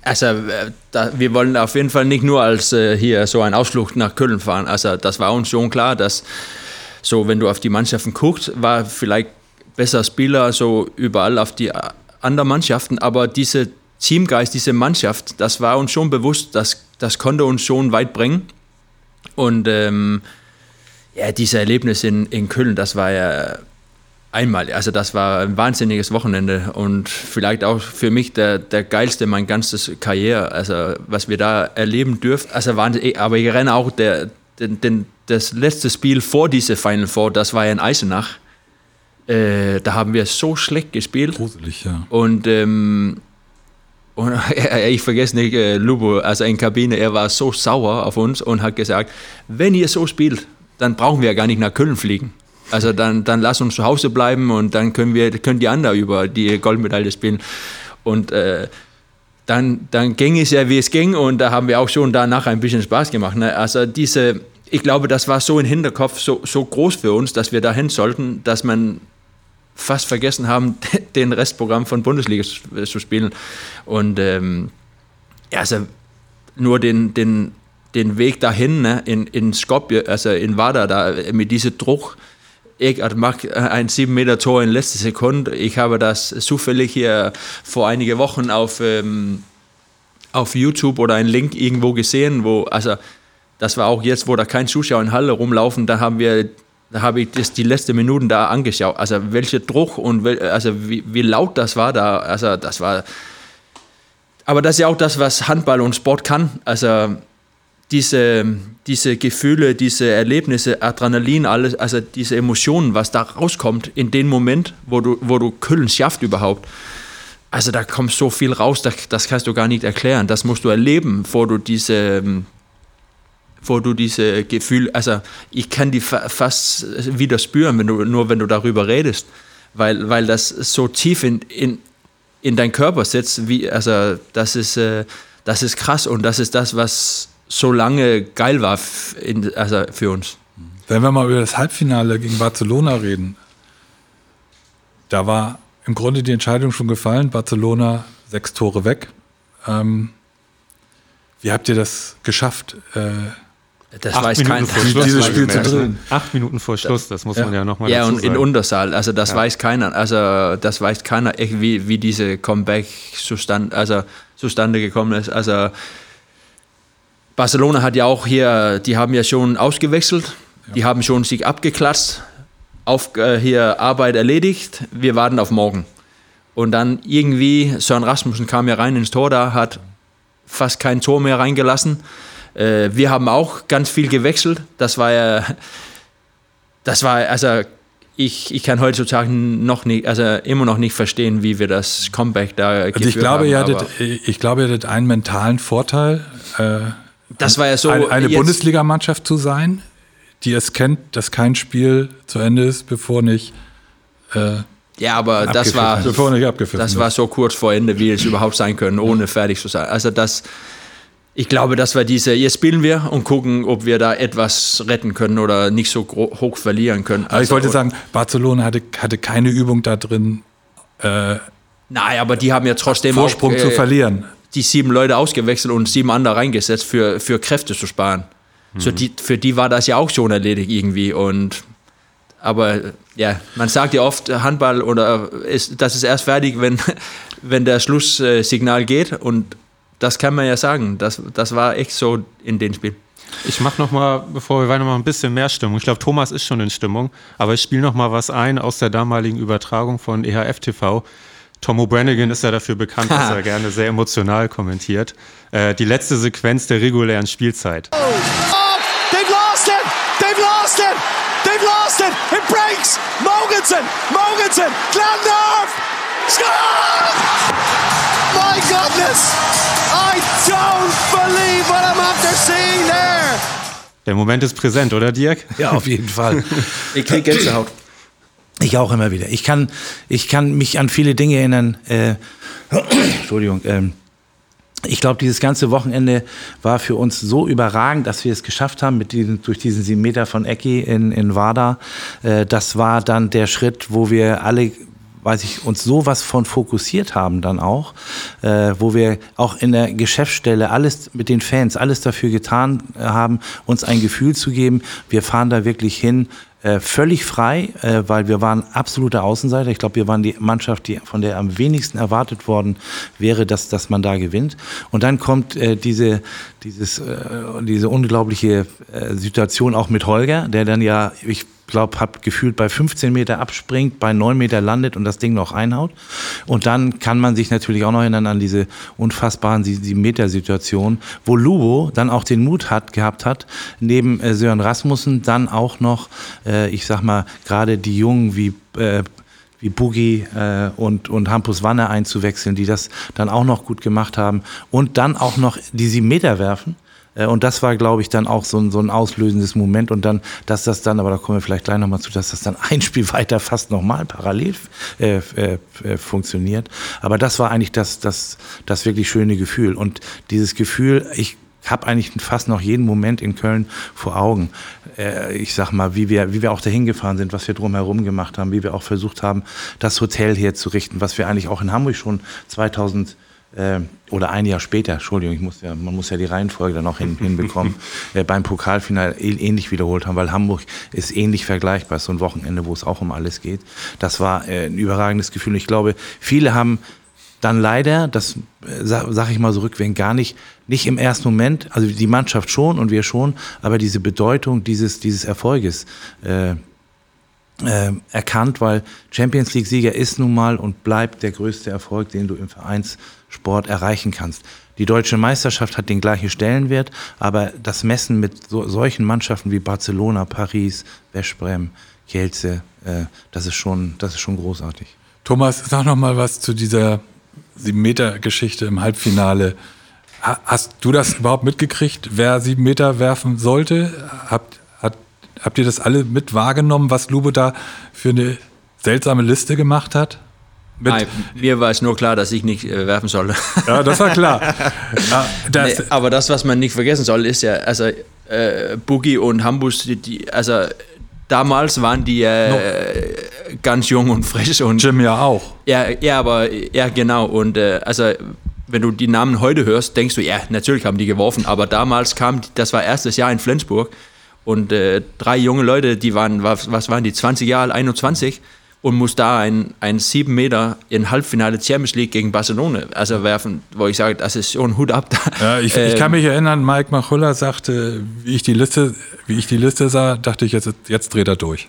Also, äh, da, wir wollen auf jeden Fall nicht nur als äh, hier so einen Ausflug nach Köln fahren. Also, das war uns schon klar, dass so, wenn du auf die Mannschaften guckst, war vielleicht besser Spieler so überall auf die anderen Mannschaften, aber diese Teamgeist, diese Mannschaft, das war uns schon bewusst, das, das konnte uns schon weit bringen. Und ähm, ja, dieses Erlebnis in, in Köln, das war ja einmal, also das war ein wahnsinniges Wochenende und vielleicht auch für mich der, der geilste mein ganzes Karriere, also was wir da erleben dürfen. Also aber ich renne auch der, den, den, das letzte Spiel vor diese Final Four, das war ja in Eisenach. Äh, da haben wir so schlecht gespielt. Gruselig, ja. Und, ähm, und ich vergesse nicht, äh, Lubo, also in Kabine, er war so sauer auf uns und hat gesagt, wenn ihr so spielt, dann brauchen wir ja gar nicht nach Köln fliegen. Also dann, dann lass uns zu Hause bleiben und dann können wir, können die anderen über die Goldmedaille spielen. Und äh, dann, dann ging es ja, wie es ging und da haben wir auch schon danach ein bisschen Spaß gemacht. Ne? Also diese, ich glaube, das war so im Hinterkopf so, so groß für uns, dass wir dahin sollten, dass man fast vergessen haben, (laughs) den Restprogramm von Bundesliga zu spielen. Und ähm, ja, also nur den, den, den Weg dahin ne, in, in Skopje, also in Wada, da mit diesem Druck, ich mache ein 7 Meter Tor in letzter Sekunde. Ich habe das zufällig hier vor einigen Wochen auf, ähm, auf YouTube oder einen Link irgendwo gesehen, wo, also das war auch jetzt, wo da kein Zuschauer in Halle rumlaufen, da haben wir da habe ich das die letzten Minuten da angeschaut. Also welcher Druck und wel, also wie, wie laut das war da. Also das war. Aber das ist ja auch das, was Handball und Sport kann. Also diese, diese Gefühle, diese Erlebnisse, Adrenalin, alles, also diese Emotionen, was da rauskommt in dem Moment, wo du, wo du Köln schafft überhaupt. Also da kommt so viel raus, das, das kannst du gar nicht erklären. Das musst du erleben, bevor du diese, wo du diese Gefühle, also ich kann die fast wieder spüren, wenn du, nur wenn du darüber redest, weil, weil das so tief in, in, in dein Körper sitzt, wie, also das ist, äh, das ist krass und das ist das, was so lange geil war in, also für uns. Wenn wir mal über das Halbfinale gegen Barcelona reden, da war im Grunde die Entscheidung schon gefallen. Barcelona sechs Tore weg. Ähm, wie habt ihr das geschafft? Äh, das Acht weiß Minuten kein vor Schluss dieses Spiel zu drin. Acht Minuten vor Schluss, das muss ja. man ja nochmal Ja, und sagen. in Untersaal, also das ja. weiß keiner. Also das weiß keiner, wie, wie diese Comeback zustand, also zustande gekommen ist. Also Barcelona hat ja auch hier, die haben ja schon ausgewechselt, ja. die haben schon sich abgeklatscht, auf äh, hier Arbeit erledigt, wir warten auf morgen. Und dann irgendwie, Sören Rasmussen kam ja rein ins Tor da, hat fast kein Tor mehr reingelassen. Äh, wir haben auch ganz viel gewechselt. Das war ja, das war, also ich, ich kann heutzutage noch nicht, also immer noch nicht verstehen, wie wir das Comeback da also ich glaube, haben. Ihr hattet, ich glaube, ihr hattet einen mentalen Vorteil. Äh, das war ja so. Eine, eine Bundesligamannschaft zu sein, die es kennt, dass kein Spiel zu Ende ist, bevor nicht. Äh, ja, aber das war, das war so kurz vor Ende, wie es überhaupt sein können, ohne fertig zu sein. Also das, ich glaube, das war diese, jetzt spielen wir und gucken, ob wir da etwas retten können oder nicht so hoch verlieren können. Also, ich wollte sagen, Barcelona hatte, hatte keine Übung da drin. Äh, Nein, aber die haben ja trotzdem Vorsprung auch, äh, zu verlieren die sieben Leute ausgewechselt und sieben andere reingesetzt, für, für Kräfte zu sparen. Mhm. So die, für die war das ja auch schon erledigt irgendwie. Und aber ja, man sagt ja oft, Handball oder ist, das ist erst fertig, wenn, (laughs) wenn der Schlusssignal geht. Und das kann man ja sagen. Das, das war echt so in dem Spiel. Ich mache noch mal, bevor wir weiter noch ein bisschen mehr Stimmung. Ich glaube, Thomas ist schon in Stimmung, aber ich spiele noch mal was ein aus der damaligen Übertragung von EHF TV. Tom O'Branigan ist ja dafür bekannt, dass (laughs) er gerne sehr emotional kommentiert. Äh, die letzte Sequenz der regulären Spielzeit. Oh, they've lost it! They've lost it! They've lost it! It breaks! Mogensen! Mogensen! Glandorf! Score! My goodness! I don't believe what I'm after seeing there! Der Moment ist präsent, oder Dirk? Ja, auf jeden Fall. (laughs) ich krieg Gänsehaut. Ich auch immer wieder. Ich kann, ich kann mich an viele Dinge erinnern. Äh, (coughs) Entschuldigung. Ähm, ich glaube, dieses ganze Wochenende war für uns so überragend, dass wir es geschafft haben mit diesen, durch diesen sieben Meter von Ecki in, in Wada. Äh, das war dann der Schritt, wo wir alle weiß ich, uns sowas von fokussiert haben dann auch, äh, wo wir auch in der Geschäftsstelle alles mit den Fans, alles dafür getan haben, uns ein Gefühl zu geben, wir fahren da wirklich hin, äh, völlig frei, äh, weil wir waren absolute Außenseiter. Ich glaube, wir waren die Mannschaft, die, von der am wenigsten erwartet worden wäre, dass, dass man da gewinnt. Und dann kommt äh, diese, dieses, äh, diese unglaubliche äh, Situation auch mit Holger, der dann ja, ich glaube, habe gefühlt bei 15 Meter abspringt, bei 9 Meter landet und das Ding noch einhaut. Und dann kann man sich natürlich auch noch erinnern an diese unfassbaren 7 Meter Situation, wo Lubo dann auch den Mut hat, gehabt hat, neben äh, Sören Rasmussen dann auch noch, äh, ich sag mal, gerade die Jungen wie äh, wie Boogie äh, und, und Hampus Wanne einzuwechseln, die das dann auch noch gut gemacht haben und dann auch noch die sieben Meter werfen Und das war, glaube ich, dann auch so ein, so ein auslösendes Moment. Und dann, dass das dann, aber da kommen wir vielleicht gleich nochmal zu, dass das dann (laughs) ein Spiel weiter fast nochmal parallel äh, äh, äh, funktioniert. Aber das war eigentlich das, das, das wirklich schöne Gefühl. Und dieses Gefühl, ich habe eigentlich fast noch jeden Moment in Köln vor Augen. Äh, ich sag mal, wie wir, wie wir auch dahin gefahren sind, was wir drumherum gemacht haben, wie wir auch versucht haben, das Hotel herzurichten, was wir eigentlich auch in Hamburg schon 2000 äh, oder ein Jahr später, Entschuldigung, ich muss ja, man muss ja die Reihenfolge dann auch hin, hinbekommen, (laughs) äh, beim Pokalfinale äh- ähnlich wiederholt haben, weil Hamburg ist ähnlich vergleichbar, so ein Wochenende, wo es auch um alles geht. Das war äh, ein überragendes Gefühl. Ich glaube, viele haben dann leider, das äh, sa- sag ich mal so rückwärts, gar nicht, nicht im ersten Moment, also die Mannschaft schon und wir schon, aber diese Bedeutung dieses, dieses Erfolges äh, äh, erkannt, weil Champions League-Sieger ist nun mal und bleibt der größte Erfolg, den du im Vereinssport erreichen kannst. Die deutsche Meisterschaft hat den gleichen Stellenwert, aber das Messen mit so, solchen Mannschaften wie Barcelona, Paris, Westbrem, Kielce, äh, das ist schon, das ist schon großartig. Thomas, sag noch mal was zu dieser 7-Meter-Geschichte im Halbfinale. Ha- Hast du das überhaupt mitgekriegt, wer 7 Meter werfen sollte? Habt, hat, habt ihr das alle mit wahrgenommen, was Lube da für eine seltsame Liste gemacht hat? Nein, mir war es nur klar, dass ich nicht äh, werfen soll. (laughs) Ja, das war klar. (laughs) Ja, das, Nee, aber das, was man nicht vergessen soll, ist ja, also äh, Boogie und Hambus, die, die, also damals waren die äh, ganz jung und frisch und Jim ja auch. ja, ja, aber ja genau und äh, also wenn du die Namen heute hörst, denkst du, ja, natürlich haben die geworfen, aber damals kam, das war erstes Jahr in Flensburg und äh, drei junge Leute, die waren, was, was waren die, 20 Jahre, alt, 21 und muss da ein, ein 7 Meter in Halbfinale Champions League gegen Barcelona also werfen, wo ich sage, das ist schon Hut ab da. Ja, ich, ich kann mich erinnern, Mike Machulla sagte, wie ich die Liste, wie ich die Liste sah, dachte ich, jetzt, jetzt dreht er durch.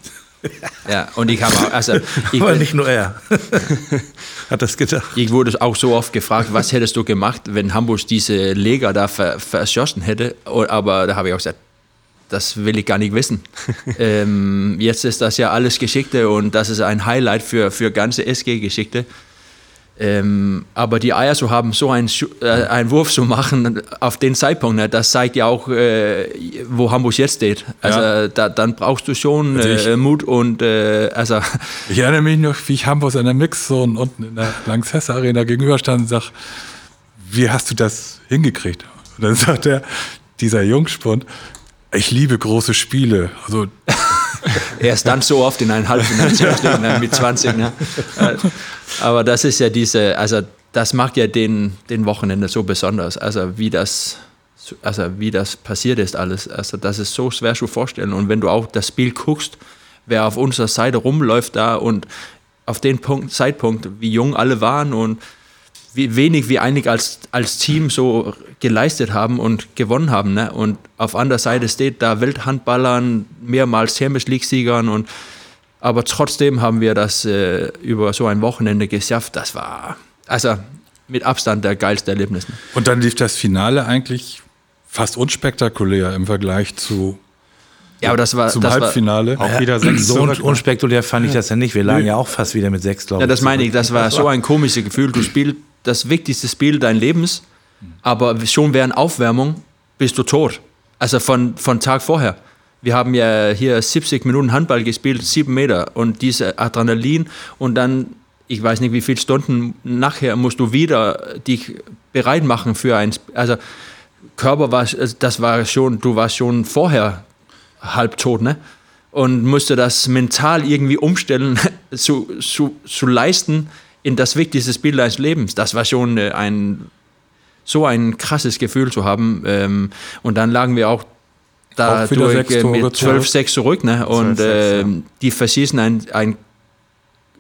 Ja, und ich habe auch, also ich, Aber nicht nur er (laughs) hat das gedacht. ich wurde auch so oft gefragt, was hättest du gemacht, wenn Hamburg diese Leger da ver, verschossen hätte, aber da habe ich auch gesagt, das will ich gar nicht wissen. (laughs) ähm, jetzt ist das ja alles Geschichte und das ist ein Highlight für, für ganze SG-Geschichte. Ähm, aber die Eier zu haben, so einen, äh, einen Wurf zu machen auf den Zeitpunkt, ne, das zeigt ja auch, äh, wo Hamburg jetzt steht. Also Ja. da, dann brauchst du schon ich- äh, Mut und äh, also (laughs) Ich erinnere mich noch, wie ich Hamburg in der Mixzone unten in der Lanxess Arena gegenüberstand und sag, wie hast du das hingekriegt? Und dann (laughs) sagt er, dieser Jungspund, ich liebe große Spiele. Also (laughs) Er ist dann so oft in ein Halbfinale ne, mit 20. Ne? Äh, Aber das ist ja diese, also das macht ja den, den Wochenende so besonders. Also wie das, also wie das passiert ist alles. Also das ist so schwer zu vorstellen. Und wenn du auch das Spiel guckst, wer auf unserer Seite rumläuft da und auf den Punkt, Zeitpunkt, wie jung alle waren und wie wenig wir eigentlich als, als Team so geleistet haben und gewonnen haben. Ne? Und auf anderer Seite steht da Welthandballern, mehrmals Champions League-Siegern und aber trotzdem haben wir das äh, über so ein Wochenende geschafft. Das war also mit Abstand der geilste Erlebnis. Ne? Und dann lief das Finale eigentlich fast unspektakulär im Vergleich zu, Ja, aber das war, zum das war Halbfinale. Auch wieder sechs So un unspektakulär fand ich das ja nicht. Wir lagen ja auch fast wieder mit sechs, glaube Ja, ich. das meine ich, das war so ein komisches Gefühl. Du spielst das wichtigste Spiel deines Lebens, aber schon während Aufwärmung bist du tot. Also von, von Tag vorher. Wir haben ja hier 70 Minuten Handball gespielt, sieben Meter und diese Adrenalin und dann, ich weiß nicht wie viele Stunden nachher musst du wieder dich bereit machen für ein, also Körper war, das war schon, du warst schon vorher halbtot, ne? Und musste das mental irgendwie umstellen, (laughs) zu, zu, zu leisten in das wichtigste Spiel deines Lebens. Das war schon äh, ein so ein krasses Gefühl zu haben. Ähm, und dann lagen wir auch da Auch äh, mit zurück. 12-6 zurück. Ne? Und 12-6, ja. ähm, die verschießen ein, ein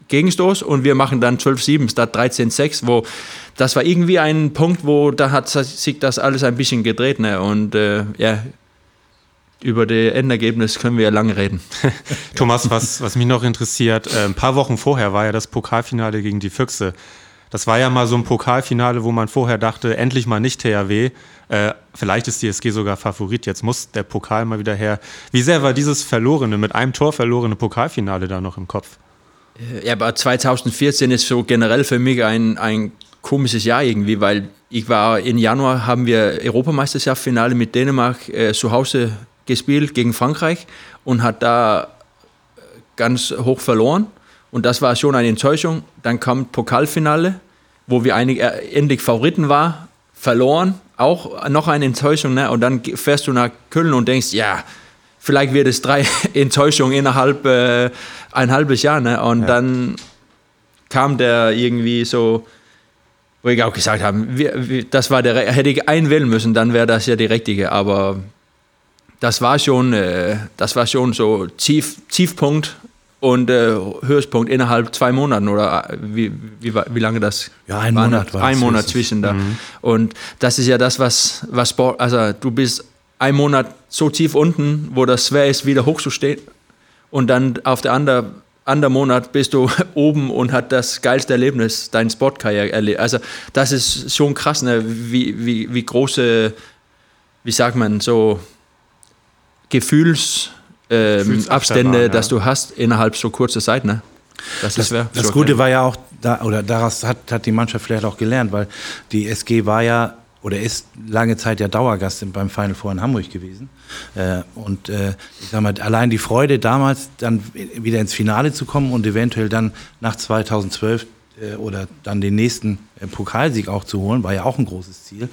Gegenstoß und wir machen dann 12-7 statt 13-6, wo das war irgendwie ein Punkt, wo da hat sich das alles ein bisschen gedreht. Ne? Und äh, ja, über das Endergebnis können wir ja lange reden. (laughs) Thomas, was, was mich noch interessiert, äh, ein paar Wochen vorher war ja das Pokalfinale gegen die Füchse. Das war ja mal so ein Pokalfinale, wo man vorher dachte, endlich mal nicht THW. Äh, vielleicht ist die SG sogar Favorit, jetzt muss der Pokal mal wieder her. Wie sehr war dieses verlorene, mit einem Tor verlorene Pokalfinale da noch im Kopf? Ja, aber 2014 ist so generell für mich ein, ein komisches Jahr irgendwie, weil ich war in Januar haben wir Europameisterschaftsfinale mit Dänemark äh, zu Hause gespielt gegen Frankreich und hat da ganz hoch verloren. Und das war schon eine Enttäuschung. Dann kam Pokalfinale, wo wir einig, äh, endlich Favoriten waren, verloren. Auch noch eine Enttäuschung. Ne? Und dann fährst du nach Köln und denkst, ja, vielleicht wird es drei (laughs) Enttäuschungen innerhalb äh, ein halbes Jahr. Ne? Und ja. dann kam der irgendwie so, wo ich auch gesagt habe, wir, wir, das war der, hätte ich einwählen müssen, dann wäre das ja die richtige. Aber das war schon, äh, das war schon so Tief, Tiefpunkt und äh, Höchstpunkt innerhalb zwei Monaten oder äh, wie, wie, wie lange das ja ein war, Monat war ein Monat zwischen da mhm. und das ist ja das was was Sport also du bist ein Monat so tief unten wo das schwer ist wieder hochzustehen und dann auf der anderen anderen Monat bist du (laughs) oben und hat das geilste Erlebnis dein Sportkarriere erlebt also das ist schon krass ne? wie, wie, wie große wie sagt man so Gefühls ähm, Abstände, ja. dass du hast innerhalb so kurzer Zeit. Ne? Das, das, das, das Gute war ja auch, da, oder daraus hat, hat die Mannschaft vielleicht auch gelernt, weil die SG war ja oder ist lange Zeit ja Dauergast beim Final Four in Hamburg gewesen. Äh, und äh, ich sag mal, allein die Freude damals dann wieder ins Finale zu kommen und eventuell dann nach 2012 äh, oder dann den nächsten Pokalsieg auch zu holen, war ja auch ein großes Ziel.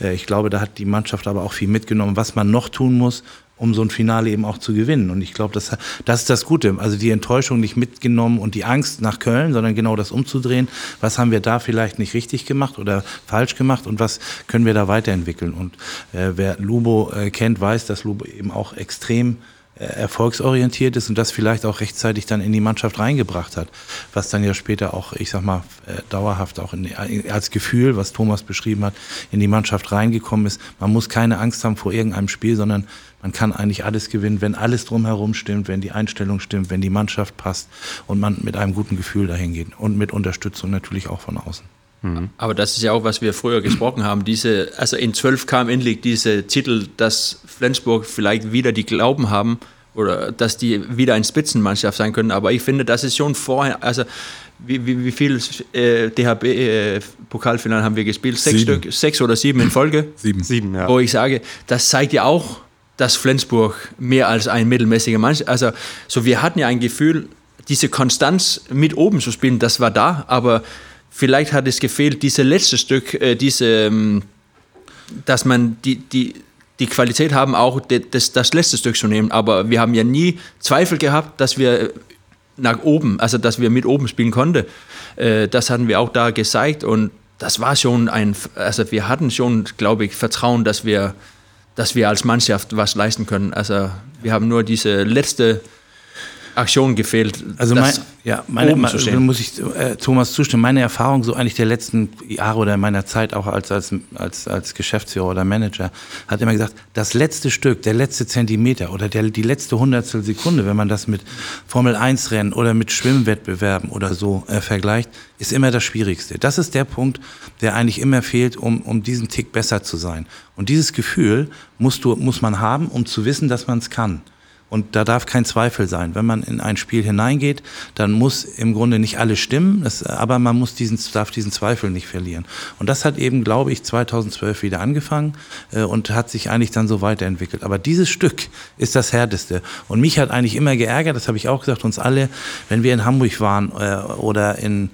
Ich glaube, da hat die Mannschaft aber auch viel mitgenommen, was man noch tun muss, um so ein Finale eben auch zu gewinnen. Und ich glaube, das, das ist das Gute. Also die Enttäuschung nicht mitgenommen und die Angst nach Köln, sondern genau das umzudrehen. Was haben wir da vielleicht nicht richtig gemacht oder falsch gemacht und was können wir da weiterentwickeln? Und äh, wer Lubo äh, kennt, weiß, dass Lubo eben auch extrem erfolgsorientiert ist und das vielleicht auch rechtzeitig dann in die Mannschaft reingebracht hat, was dann ja später auch, ich sag mal, äh, dauerhaft auch in, als Gefühl, was Thomas beschrieben hat, in die Mannschaft reingekommen ist. Man muss keine Angst haben vor irgendeinem Spiel, sondern man kann eigentlich alles gewinnen, wenn alles drumherum stimmt, wenn die Einstellung stimmt, wenn die Mannschaft passt und man mit einem guten Gefühl dahin geht und mit Unterstützung natürlich auch von außen. Mhm. Aber das ist ja auch, was wir früher gesprochen haben. Diese, also in 12 kam endlich diese Titel, dass Flensburg vielleicht wieder die Glauben haben oder dass die wieder eine Spitzenmannschaft sein können. Aber ich finde, das ist schon vorher, also wie, wie, wie viel äh, DHB-Pokalfinale äh, haben wir gespielt? Sechs sieben. Stück, sechs oder sieben in Folge? Sieben. Sieben, ja. Wo ich sage, das zeigt ja auch, dass Flensburg mehr als ein mittelmäßiger Mannschaft, also so wir hatten ja ein Gefühl, diese Konstanz mit oben zu spielen, das war da, aber vielleicht hat es gefehlt, diese letzte Stück, äh, diese, ähm, dass man die, die, die Qualität haben, auch das, das letzte Stück zu nehmen. Aber wir haben ja nie Zweifel gehabt, dass wir nach oben, also dass wir mit oben spielen konnten. Äh, das hatten wir auch da gezeigt und das war schon ein, also wir hatten schon, glaube ich, Vertrauen, dass wir, dass wir als Mannschaft was leisten können. Also wir haben nur diese letzte Aktion gefehlt. Also mein, ja, meine, meine muss ich äh, Thomas zustimmen. Meine Erfahrung so eigentlich der letzten Jahre oder meiner Zeit auch als, als, als, als Geschäftsführer oder Manager hat immer gesagt, das letzte Stück, der letzte Zentimeter oder der, die letzte Hundertstel Sekunde, wenn man das mit Formel 1 Rennen oder mit Schwimmwettbewerben oder so äh, vergleicht, ist immer das Schwierigste. Das ist der Punkt, der eigentlich immer fehlt, um, um diesen Tick besser zu sein. Und dieses Gefühl musst du, muss man haben, um zu wissen, dass man es kann. Und da darf kein Zweifel sein. Wenn man in ein Spiel hineingeht, dann muss im Grunde nicht alles stimmen, das, aber man muss diesen, darf diesen Zweifel nicht verlieren. Und das hat eben, glaube ich, 2012 wieder angefangen äh, und hat sich eigentlich dann so weiterentwickelt. Aber dieses Stück ist das härteste. Und mich hat eigentlich immer geärgert, das habe ich auch gesagt, uns alle, wenn wir in Hamburg waren äh, oder in,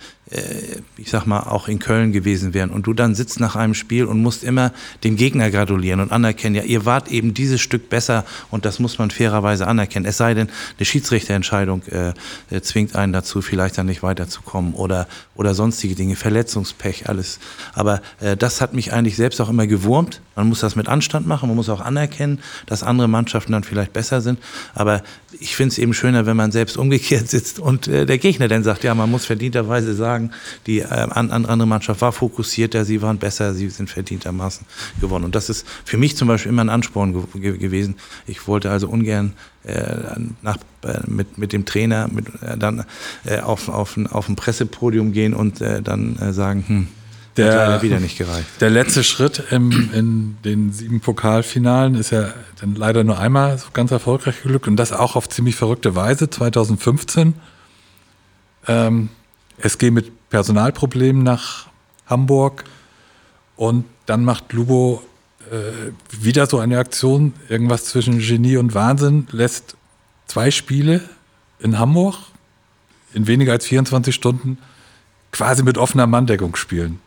ich sag mal, auch in Köln gewesen wären und du dann sitzt nach einem Spiel und musst immer dem Gegner gratulieren und anerkennen, ja, ihr wart eben dieses Stück besser und das muss man fairerweise anerkennen. Es sei denn, eine Schiedsrichterentscheidung äh, äh, zwingt einen dazu, vielleicht dann nicht weiterzukommen oder, oder sonstige Dinge, Verletzungspech, alles. Aber äh, das hat mich eigentlich selbst auch immer gewurmt. Man muss das mit Anstand machen, man muss auch anerkennen, dass andere Mannschaften dann vielleicht besser sind. Aber ich finde es eben schöner, wenn man selbst umgekehrt (laughs) sitzt und äh, der Gegner dann sagt, ja, man muss verdienterweise sagen, die äh, andere Mannschaft war fokussierter, sie waren besser, sie sind verdientermaßen gewonnen. Und das ist für mich zum Beispiel immer ein Ansporn ge gewesen. Ich wollte also ungern äh, nach, äh, mit, mit dem Trainer mit, äh, dann auf, auf, auf ein Pressepodium gehen und dann sagen, hm, der, wieder nicht gereicht. Der letzte Schritt im, in den sieben Pokalfinalen ist ja dann leider nur einmal so ganz erfolgreich geglückt und das auch auf ziemlich verrückte Weise 2015. Ähm, SG mit Personalproblemen nach Hamburg Und dann macht Lubo äh, wieder so eine Aktion, irgendwas zwischen Genie und Wahnsinn, lässt zwei Spiele in Hamburg in weniger als 24 Stunden quasi mit offener Manndeckung spielen.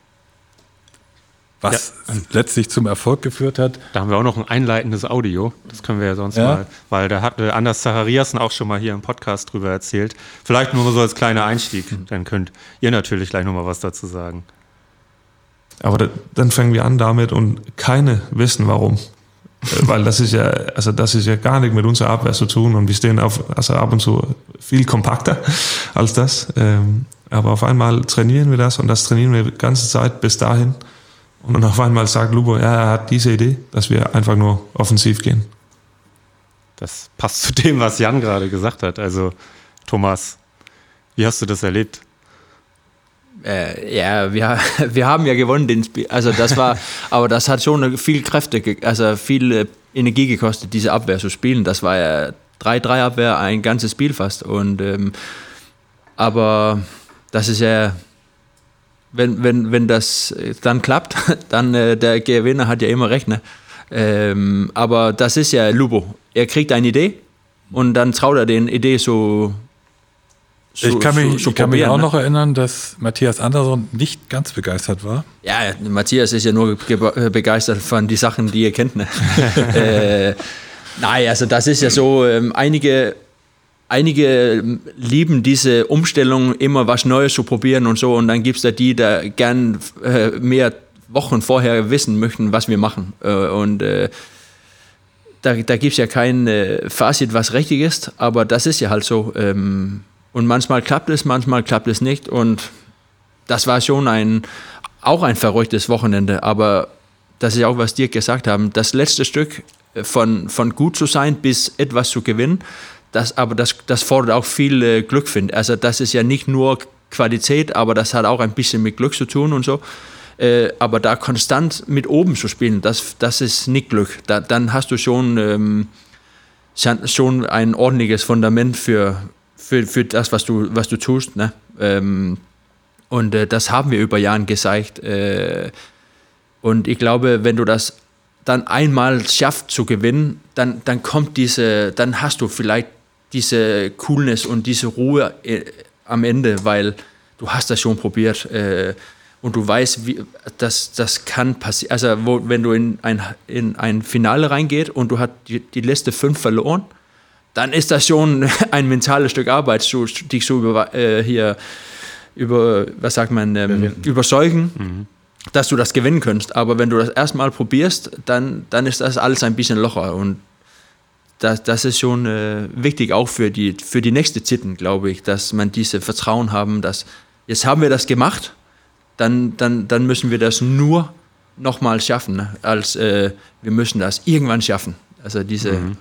Was ja. letztlich zum Erfolg geführt hat. Da haben wir auch noch ein einleitendes Audio. Das können wir ja sonst ja. mal, weil da hat Anders Zachariasen auch schon mal hier im Podcast drüber erzählt. Vielleicht nur so als kleiner Einstieg. Dann könnt ihr natürlich gleich nochmal was dazu sagen. Aber da, dann fangen wir an damit und keine wissen warum. Äh, weil das ist ja, also das ist ja gar nicht mit unserer Abwehr zu tun und wir stehen auf, also ab und zu viel kompakter als das. Ähm, aber auf einmal trainieren wir das und das trainieren wir die ganze Zeit bis dahin. Und dann auf einmal sagt Lubo, ja, er hat diese Idee, dass wir einfach nur offensiv gehen. Das passt zu dem, was Jan gerade gesagt hat. Also, Thomas, wie hast du das erlebt? Äh, ja, wir, (laughs) wir haben ja gewonnen den Spiel. Also das war, (laughs) aber das hat schon viel Kräfte, also viel äh, Energie gekostet, diese Abwehr zu spielen. Das war ja 3-3 Abwehr, ein ganzes Spiel fast. Und ähm, aber das ist ja, wenn, wenn, wenn das dann klappt, (laughs) dann äh, der Gewinner hat ja immer recht. Ne? Ähm, aber das ist ja Lubo. Er kriegt eine Idee und dann traut er den Idee so so, ich kann mich, so, ich kann mich auch ne? noch erinnern, dass Matthias Andersson nicht ganz begeistert war. Ja, Matthias ist ja nur äh, begeistert von den Sachen, die ihr kennt. Ne? (laughs) äh, nein, also das ist ja so, ähm, einige, einige lieben diese Umstellung, immer was Neues zu probieren und so. Und dann gibt es da die, die gern äh, mehr Wochen vorher wissen möchten, was wir machen. Äh, und äh, da, da gibt es ja kein äh, Fazit, was richtig ist, aber das ist ja halt so. Ähm, und manchmal klappt es, manchmal klappt es nicht. Und das war schon ein, auch ein verrücktes Wochenende. Aber das ist auch, was Dirk gesagt haben. Das letzte Stück von, von gut zu sein bis etwas zu gewinnen, das, aber das, das fordert auch viel äh, Glück, finde Also das ist ja nicht nur Qualität, aber das hat auch ein bisschen mit Glück zu tun und so. Äh, aber da konstant mit oben zu spielen, das, das ist nicht Glück. Da, dann hast du schon, ähm, schon ein ordentliches Fundament für, für, für das, was du, was du tust. Ne? Ähm, und äh, das haben wir über Jahre gezeigt. Äh, und ich glaube, wenn du das dann einmal schaffst zu gewinnen, dann, dann kommt diese, dann hast du vielleicht diese Coolness und diese Ruhe äh, am Ende, weil du hast das schon probiert äh, und du weißt, wie, dass das kann passieren. Also wo, wenn du in ein, in ein Finale reingehst und du hast die, die letzte fünf verloren, dann ist das schon (laughs) ein mentales Stück Arbeit, so, dich so über, äh, hier über, was sagt man, ähm, überzeugen, mhm. dass du das gewinnen kannst. Aber wenn du das erstmal probierst, dann, dann ist das alles ein bisschen locher. Und das, das ist schon äh, wichtig, auch für die, für die nächste Zitten, glaube ich, dass man diese Vertrauen haben, dass jetzt haben wir das gemacht, dann, dann, dann müssen wir das nur nochmal schaffen, ne? als äh, wir müssen das irgendwann schaffen. Also diese mhm.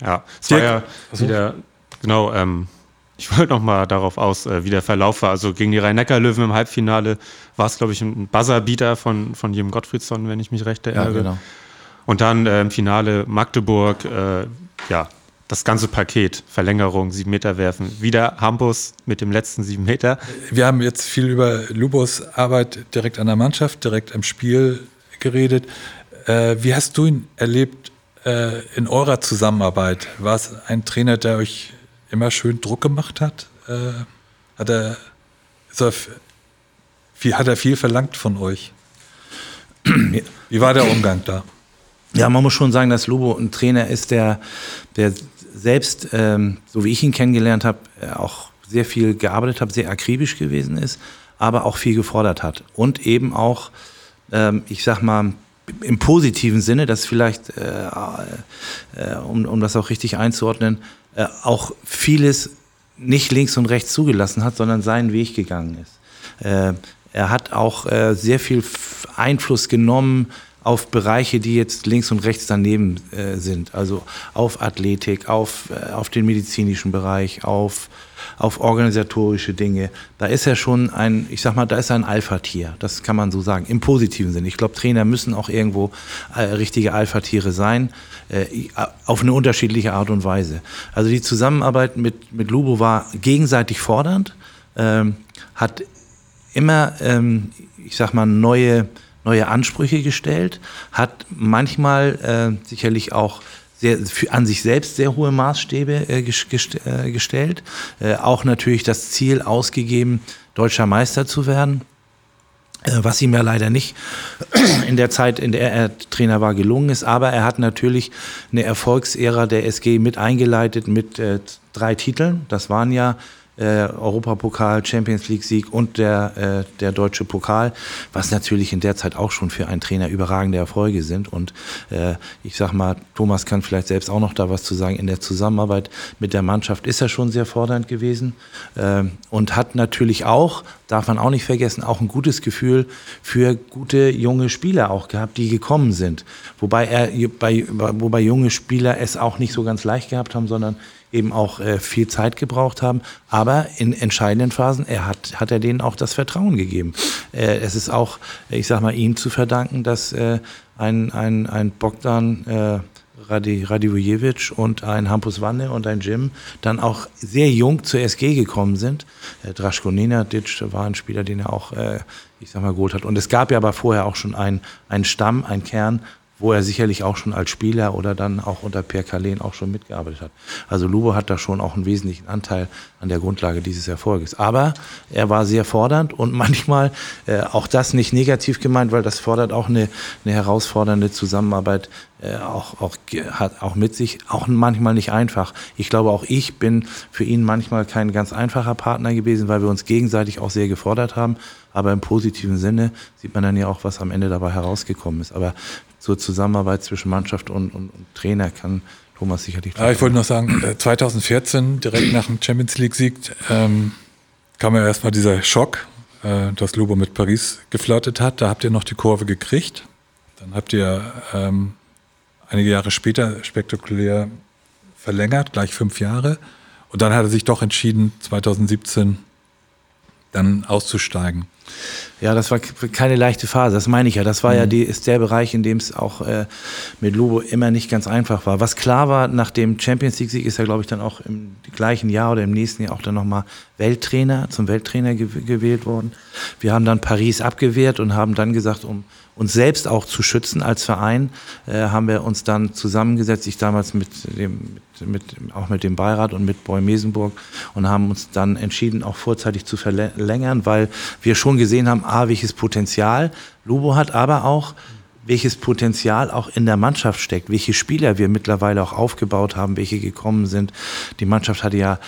Ja, es war ja wieder, genau, ähm, ich wollte noch mal darauf aus, äh, wie der Verlauf war. Also gegen die Rhein-Neckar-Löwen im Halbfinale war es, glaube ich, ein Buzzerbeater von, von Jim Gottfriedsson, wenn ich mich recht erinnere. Ja, genau. Und dann äh, im Finale Magdeburg, äh, ja, das ganze Paket, Verlängerung, sieben Meter werfen, wieder Hampus mit dem letzten sieben Meter. Wir haben jetzt viel über Lubos Arbeit direkt an der Mannschaft, direkt am Spiel geredet. Äh, wie hast du ihn erlebt äh, in eurer Zusammenarbeit? War es ein Trainer, der euch immer schön Druck gemacht hat? Äh, hat, er, er viel, hat er viel verlangt von euch? Wie war der Umgang da? Ja, man muss schon sagen, dass Lobo ein Trainer ist, der, der selbst, ähm, so wie ich ihn kennengelernt habe, äh, auch sehr viel gearbeitet hat, sehr akribisch gewesen ist, aber auch viel gefordert hat. Und eben auch, ähm, ich sag mal, im positiven Sinne, das vielleicht, äh, äh, um, um das auch richtig einzuordnen, äh, auch vieles nicht links und rechts zugelassen hat, sondern seinen Weg gegangen ist. Äh, er hat auch äh, sehr viel Einfluss genommen auf Bereiche, die jetzt links und rechts daneben äh, sind. Also auf Athletik, auf, auf den medizinischen Bereich, auf auf organisatorische Dinge. Da ist er schon ein, ich sag mal, da ist ein Alpha-Tier. Das kann man so sagen, im positiven Sinne. Ich glaube, Trainer müssen auch irgendwo äh, richtige Alpha-Tiere sein, äh, auf eine unterschiedliche Art und Weise. Also die Zusammenarbeit mit, mit Lubo war gegenseitig fordernd, ähm, hat immer, ähm, ich sag mal, neue neue Ansprüche gestellt, hat manchmal äh, sicherlich auch sehr, für, an sich selbst sehr hohe Maßstäbe äh, gest, äh, gestellt, äh, auch natürlich das Ziel ausgegeben, deutscher Meister zu werden. Äh, was ihm ja leider nicht in der Zeit, in der er Trainer war, gelungen ist. Aber er hat natürlich eine Erfolgsära der SG mit eingeleitet mit äh, drei Titeln. Das waren ja äh, Europapokal, Champions League Sieg und der, äh, der deutsche Pokal, was natürlich in der Zeit auch schon für einen Trainer überragende Erfolge sind. Und äh, ich sag mal, Thomas kann vielleicht selbst auch noch da was zu sagen. In der Zusammenarbeit mit der Mannschaft ist er schon sehr fordernd gewesen äh, und hat natürlich auch, darf man auch nicht vergessen, auch ein gutes Gefühl für gute junge Spieler auch gehabt, die gekommen sind. Wobei er bei, wobei junge Spieler es auch nicht so ganz leicht gehabt haben, sondern eben auch äh, viel Zeit gebraucht haben. Aber in entscheidenden Phasen er hat, hat er denen auch das Vertrauen gegeben. Äh, es ist auch, ich sag mal, ihm zu verdanken, dass äh, ein, ein, ein Bogdan äh, Radi, Radivojevic und ein Hampus Wanne und ein Jim dann auch sehr jung zur SG gekommen sind. Äh, Draško Nenadic war ein Spieler, den er auch, äh, ich sag mal, geholt hat. Und es gab ja aber vorher auch schon einen, einen Stamm, einen Kern wo er sicherlich auch schon als Spieler oder dann auch unter Per Kalen auch schon mitgearbeitet hat. Also Lubo hat da schon auch einen wesentlichen Anteil an der Grundlage dieses Erfolges. Aber er war sehr fordernd und (laughs) manchmal äh, auch das nicht negativ gemeint, weil das fordert auch eine, eine herausfordernde Zusammenarbeit äh, auch, auch, hat auch mit sich, auch manchmal nicht einfach. Ich glaube, auch ich bin für ihn manchmal kein ganz einfacher Partner gewesen, weil wir uns gegenseitig auch sehr gefordert haben. Aber im positiven Sinne sieht man dann ja auch, was am Ende dabei herausgekommen ist. Aber zur Zusammenarbeit zwischen Mannschaft und, und, und Trainer kann Thomas sicherlich. Ja, ich wollte noch sagen, 2014, äh, direkt nach dem Champions League-Sieg, ähm, kam ja erstmal dieser Schock, äh, dass Lobo mit Paris geflirtet hat. Da habt ihr noch die Kurve gekriegt. Dann habt ihr ähm, einige Jahre später spektakulär verlängert, gleich fünf Jahre. Und dann hat er sich doch entschieden, 2017 dann auszusteigen. Ja, das war keine leichte Phase, das meine ich ja. Das war mhm. ja die, ist der Bereich, in dem es auch äh, mit Lobo immer nicht ganz einfach war. Was klar war, nach dem Champions League-Sieg ist er, glaube ich, dann auch im gleichen Jahr oder im nächsten Jahr auch dann nochmal Welttrainer, zum Welttrainer ge gewählt worden. Wir haben dann Paris abgewehrt und haben dann gesagt, um uns selbst auch zu schützen als Verein, äh, haben wir uns dann zusammengesetzt, ich damals mit dem, mit, mit, auch mit dem Beirat und mit Boy Mesenburg und haben uns dann entschieden, auch vorzeitig zu verlängern, weil wir schon gesehen haben, A, welches Potenzial Lubo hat, aber auch, welches Potenzial auch in der Mannschaft steckt, welche Spieler wir mittlerweile auch aufgebaut haben, welche gekommen sind. Die Mannschaft hatte ja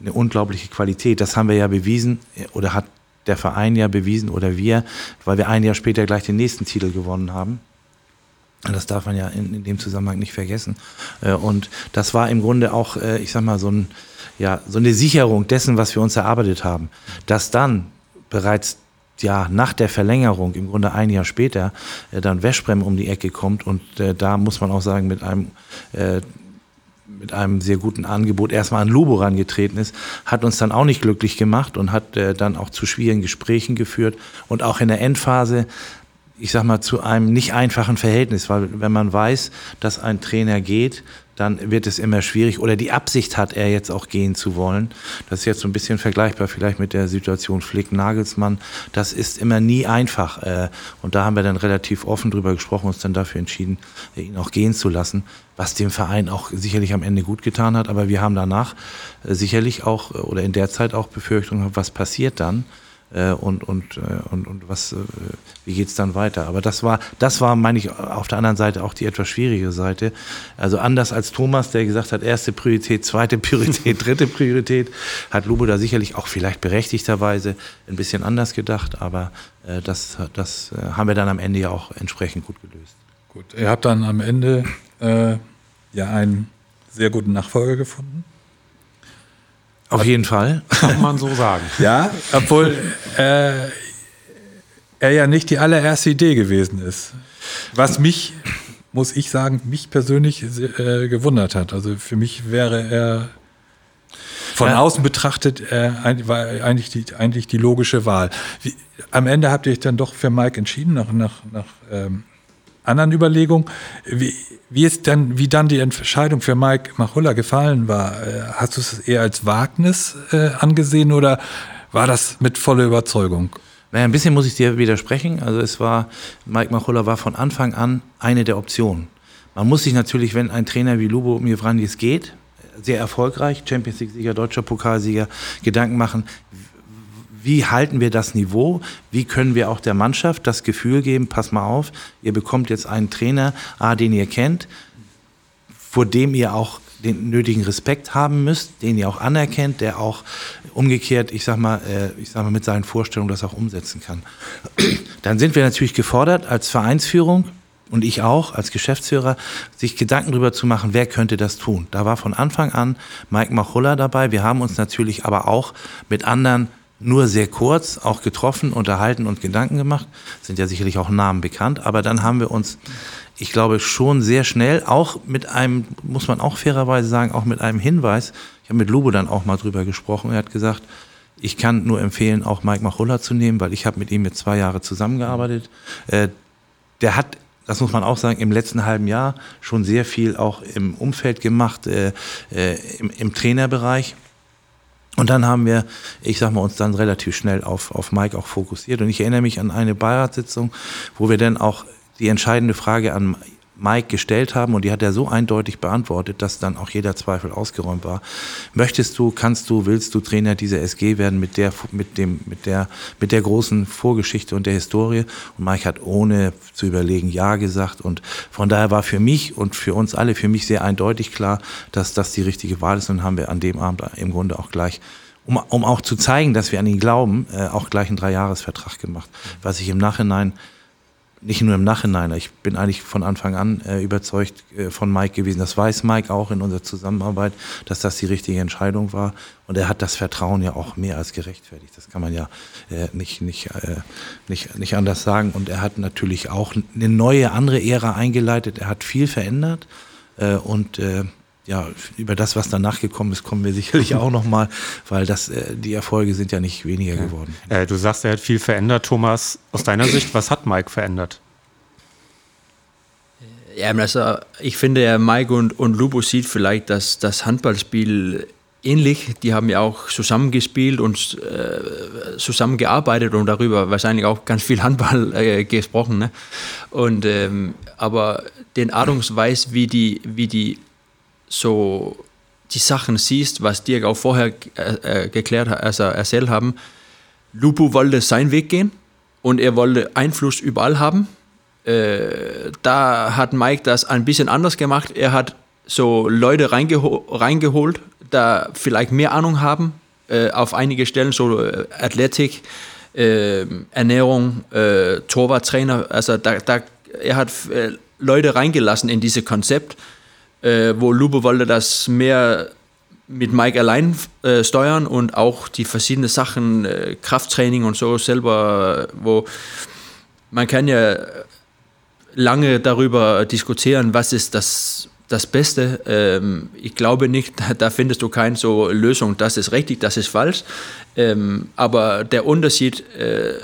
eine unglaubliche Qualität. Das haben wir ja bewiesen oder hat der Verein ja bewiesen oder wir, weil wir ein Jahr später gleich den nächsten Titel gewonnen haben. Das darf man ja in, in dem Zusammenhang nicht vergessen. Äh, und das war im Grunde auch, äh, ich sag mal, so, ein, ja, so eine Sicherung dessen, was wir uns erarbeitet haben. Dass dann bereits ja, nach der Verlängerung, im Grunde ein Jahr später, äh, dann Wäschbrem um die Ecke kommt und da muss man auch sagen, mit einem äh, mit einem sehr guten Angebot erstmal an Lobo rangetreten ist, hat uns dann auch nicht glücklich gemacht und hat äh, dann auch zu schwierigen Gesprächen geführt und auch in der Endphase ich sag mal, zu einem nicht einfachen Verhältnis, weil wenn man weiß, dass ein Trainer geht, dann wird es immer schwierig oder die Absicht hat er jetzt auch gehen zu wollen. Das ist jetzt so ein bisschen vergleichbar vielleicht mit der Situation Flick-Nagelsmann. Das ist immer nie einfach äh, und da haben wir dann relativ offen drüber gesprochen, uns dann dafür entschieden, ihn auch gehen zu lassen, was dem Verein auch sicherlich am Ende gut getan hat. Aber wir haben danach äh, sicherlich auch oder in der Zeit auch Befürchtungen, was passiert dann äh, und, und, äh, und, und was, äh, wie geht's dann weiter. Aber das war, das war, meine ich, auf der anderen Seite auch die etwas schwierige Seite. Also anders als Thomas, der gesagt hat, erste Priorität, zweite Priorität, (laughs) dritte Priorität, hat Lubo da sicherlich auch vielleicht berechtigterweise ein bisschen anders gedacht, aber äh, das, das äh, haben wir dann am Ende ja auch entsprechend gut gelöst. Gut, ihr habt dann am Ende äh, ja einen sehr guten Nachfolger gefunden. Auf jeden Fall. Kann man so sagen. ja, obwohl äh, er ja nicht die allererste Idee gewesen ist. Was mich, muss ich sagen, mich persönlich äh, gewundert hat. Also für mich wäre er von ja. außen betrachtet äh, war eigentlich die, eigentlich die logische Wahl. Wie, am Ende habt ihr euch dann doch für Mike entschieden, nach, nach, nach ähm, anderen Überlegungen. Wie, wie ist denn, wie dann die Entscheidung für Mike Machulla gefallen war? Äh, hast du es eher als Wagnis äh, angesehen oder war das mit voller Überzeugung? Naja, ein bisschen muss ich dir widersprechen. Also es war, Mike Machulla war von Anfang an eine der Optionen. Man muss sich natürlich, wenn ein Trainer wie Lubo Mivrandis geht, sehr erfolgreich, Champions League-Sieger, deutscher Pokalsieger, Gedanken machen, wie halten wir das Niveau? Wie können wir auch der Mannschaft das Gefühl geben, pass mal auf, ihr bekommt jetzt einen Trainer, A, den ihr kennt, vor dem ihr auch den nötigen Respekt haben müsst, den ihr auch anerkennt, der auch umgekehrt, ich sag mal, äh, ich sag mal, mit seinen Vorstellungen das auch umsetzen kann. Dann sind wir natürlich gefordert als Vereinsführung, und ich auch als Geschäftsführer, sich Gedanken darüber zu machen, wer könnte das tun. Da war von Anfang an Mike Machulla dabei. Wir haben uns natürlich aber auch mit anderen nur sehr kurz auch getroffen, unterhalten und Gedanken gemacht. Sind ja sicherlich auch Namen bekannt. Aber dann haben wir uns, ich glaube, schon sehr schnell, auch mit einem, muss man auch fairerweise sagen, auch mit einem Hinweis. Ich habe mit Lubo dann auch mal drüber gesprochen. Er hat gesagt, ich kann nur empfehlen, auch Mike Machulla zu nehmen, weil ich habe mit ihm jetzt zwei Jahre zusammengearbeitet. Äh, der hat das muss man auch sagen, im letzten halben Jahr schon sehr viel auch im Umfeld gemacht, äh, äh, im, im Trainerbereich. Und dann haben wir, ich sag mal, uns dann relativ schnell auf, auf Mike auch fokussiert. Und ich erinnere mich an eine Beiratssitzung, wo wir dann auch die entscheidende Frage an Mike gestellt haben und die hat er so eindeutig beantwortet, dass dann auch jeder Zweifel ausgeräumt war. Möchtest du, kannst du, willst du Trainer dieser SG werden mit der, mit dem, mit der, mit der großen Vorgeschichte und der Historie? Und Mike hat ohne zu überlegen Ja gesagt und von daher war für mich und für uns alle, für mich sehr eindeutig klar, dass das die richtige Wahl ist und haben wir an dem Abend im Grunde auch gleich um, um auch zu zeigen, dass wir an ihn glauben, äh, auch gleich einen Dreijahresvertrag gemacht. Was ich im Nachhinein nicht nur im Nachhinein. Ich bin eigentlich von Anfang an äh, überzeugt äh, von Mike gewesen. Das weiß Mike auch in unserer Zusammenarbeit, dass das die richtige Entscheidung war. Und er hat das Vertrauen ja auch mehr als gerechtfertigt. Das kann man ja äh, nicht, nicht, äh, nicht, nicht anders sagen. Und er hat natürlich auch eine neue, andere Ära eingeleitet. Er hat viel verändert. Äh, und äh, ja, über das, was danach gekommen ist, kommen wir sicherlich auch nochmal, weil das, äh, die Erfolge sind ja nicht weniger geworden. Äh, du sagst, er hat viel verändert. Thomas, aus deiner Sicht, was hat Mike verändert? Ja, also ich finde, ja, Mike und, und Lubo sieht vielleicht das, das Handballspiel ähnlich. Die haben ja auch zusammengespielt und äh, zusammengearbeitet und darüber wahrscheinlich auch ganz viel Handball äh, gesprochen. Ne? Und, ähm, aber den Art wie die, wie die so die Sachen siehst, was Dirk auch vorher äh, äh, geklärt hat, also erzählt haben. Lupu wollte seinen Weg gehen und er wollte Einfluss überall haben. Äh, da hat Mike das ein bisschen anders gemacht. Er hat so Leute reingeho reingeholt, da vielleicht mehr Ahnung haben, äh, auf einige Stellen, so Athletik, äh, Ernährung, Torwarttrainer. Also da, da, er hat Leute reingelassen in dieses Konzept äh, wo Lubo wollte das mehr mit Mike allein äh, steuern und auch die verschiedenen Sachen, äh, Krafttraining und so selber, wo man kann ja lange darüber diskutieren, was ist das, das Beste. Ähm, ich glaube nicht, (laughs) da findest du keine so Lösung, das ist richtig, das ist falsch. Ähm, aber der Unterschied, äh,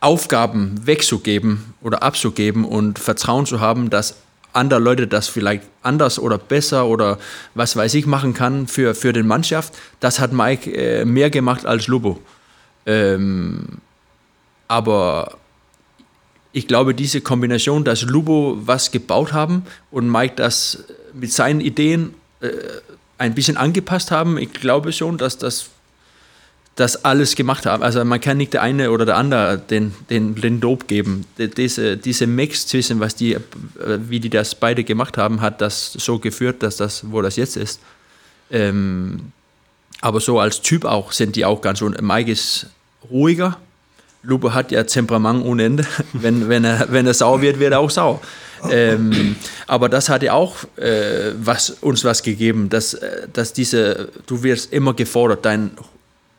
Aufgaben wegzugeben oder abzugeben und Vertrauen zu haben, dass andere Leute das vielleicht anders oder besser oder was weiß ich machen kann für, für den Mannschaft. Das hat Mike äh, mehr gemacht als Lubo. Ähm, aber ich glaube, diese Kombination, dass Lubo was gebaut haben und Mike das mit seinen Ideen äh, ein bisschen angepasst haben, ich glaube schon, dass das das alles gemacht haben. Also man kann nicht der eine oder der andere den, den, den Lob geben. Diese, diese Mix zwischen, was die, äh, wie die das beide gemacht haben, hat das so geführt, dass das, wo das jetzt ist. Ähm, aber so als Typ auch sind die auch ganz, und Mike ist ruhiger. Lupo hat ja Temperament ohne Ende. (laughs) wenn, wenn, er, wenn er sauer wird, wird er auch sauer. Ähm, aber das hat ja auch äh, was, uns was gegeben, dass, äh, dass diese, du wirst immer gefordert, dein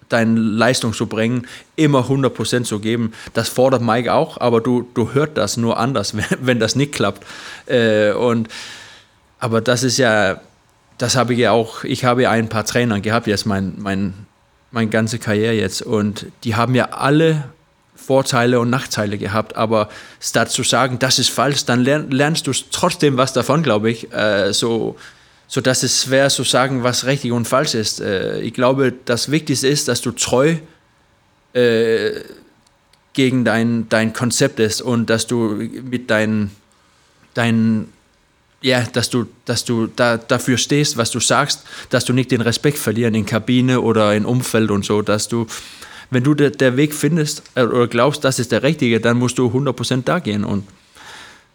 deine Leistung zu bringen, immer 100% zu geben. Das fordert Mike auch, aber du, du hörst das nur anders, (laughs) wenn, wenn das nicht klappt. Äh, und, aber das ist ja, das habe ich ja auch, ich habe ja ein paar Trainer gehabt, jetzt mein, mein, meine ganze Karriere jetzt und die haben ja alle Vorteile und Nachteile gehabt, aber statt zu sagen, das ist falsch, dann lernst du trotzdem was davon, glaube ich. Äh, so, so dass es schwer zu sagen, was richtig und falsch ist. Äh, ich glaube, das Wichtigste ist, dass du treu äh, gegen dein, dein Konzept ist und dass du mit deinen dein, ja, dass du, dass du da, dafür stehst, was du sagst, dass du nicht den Respekt verlieren in Kabine oder im Umfeld und so, dass du, wenn du der, der Weg findest äh, oder glaubst, das ist der richtige, dann musst du 100% da gehen und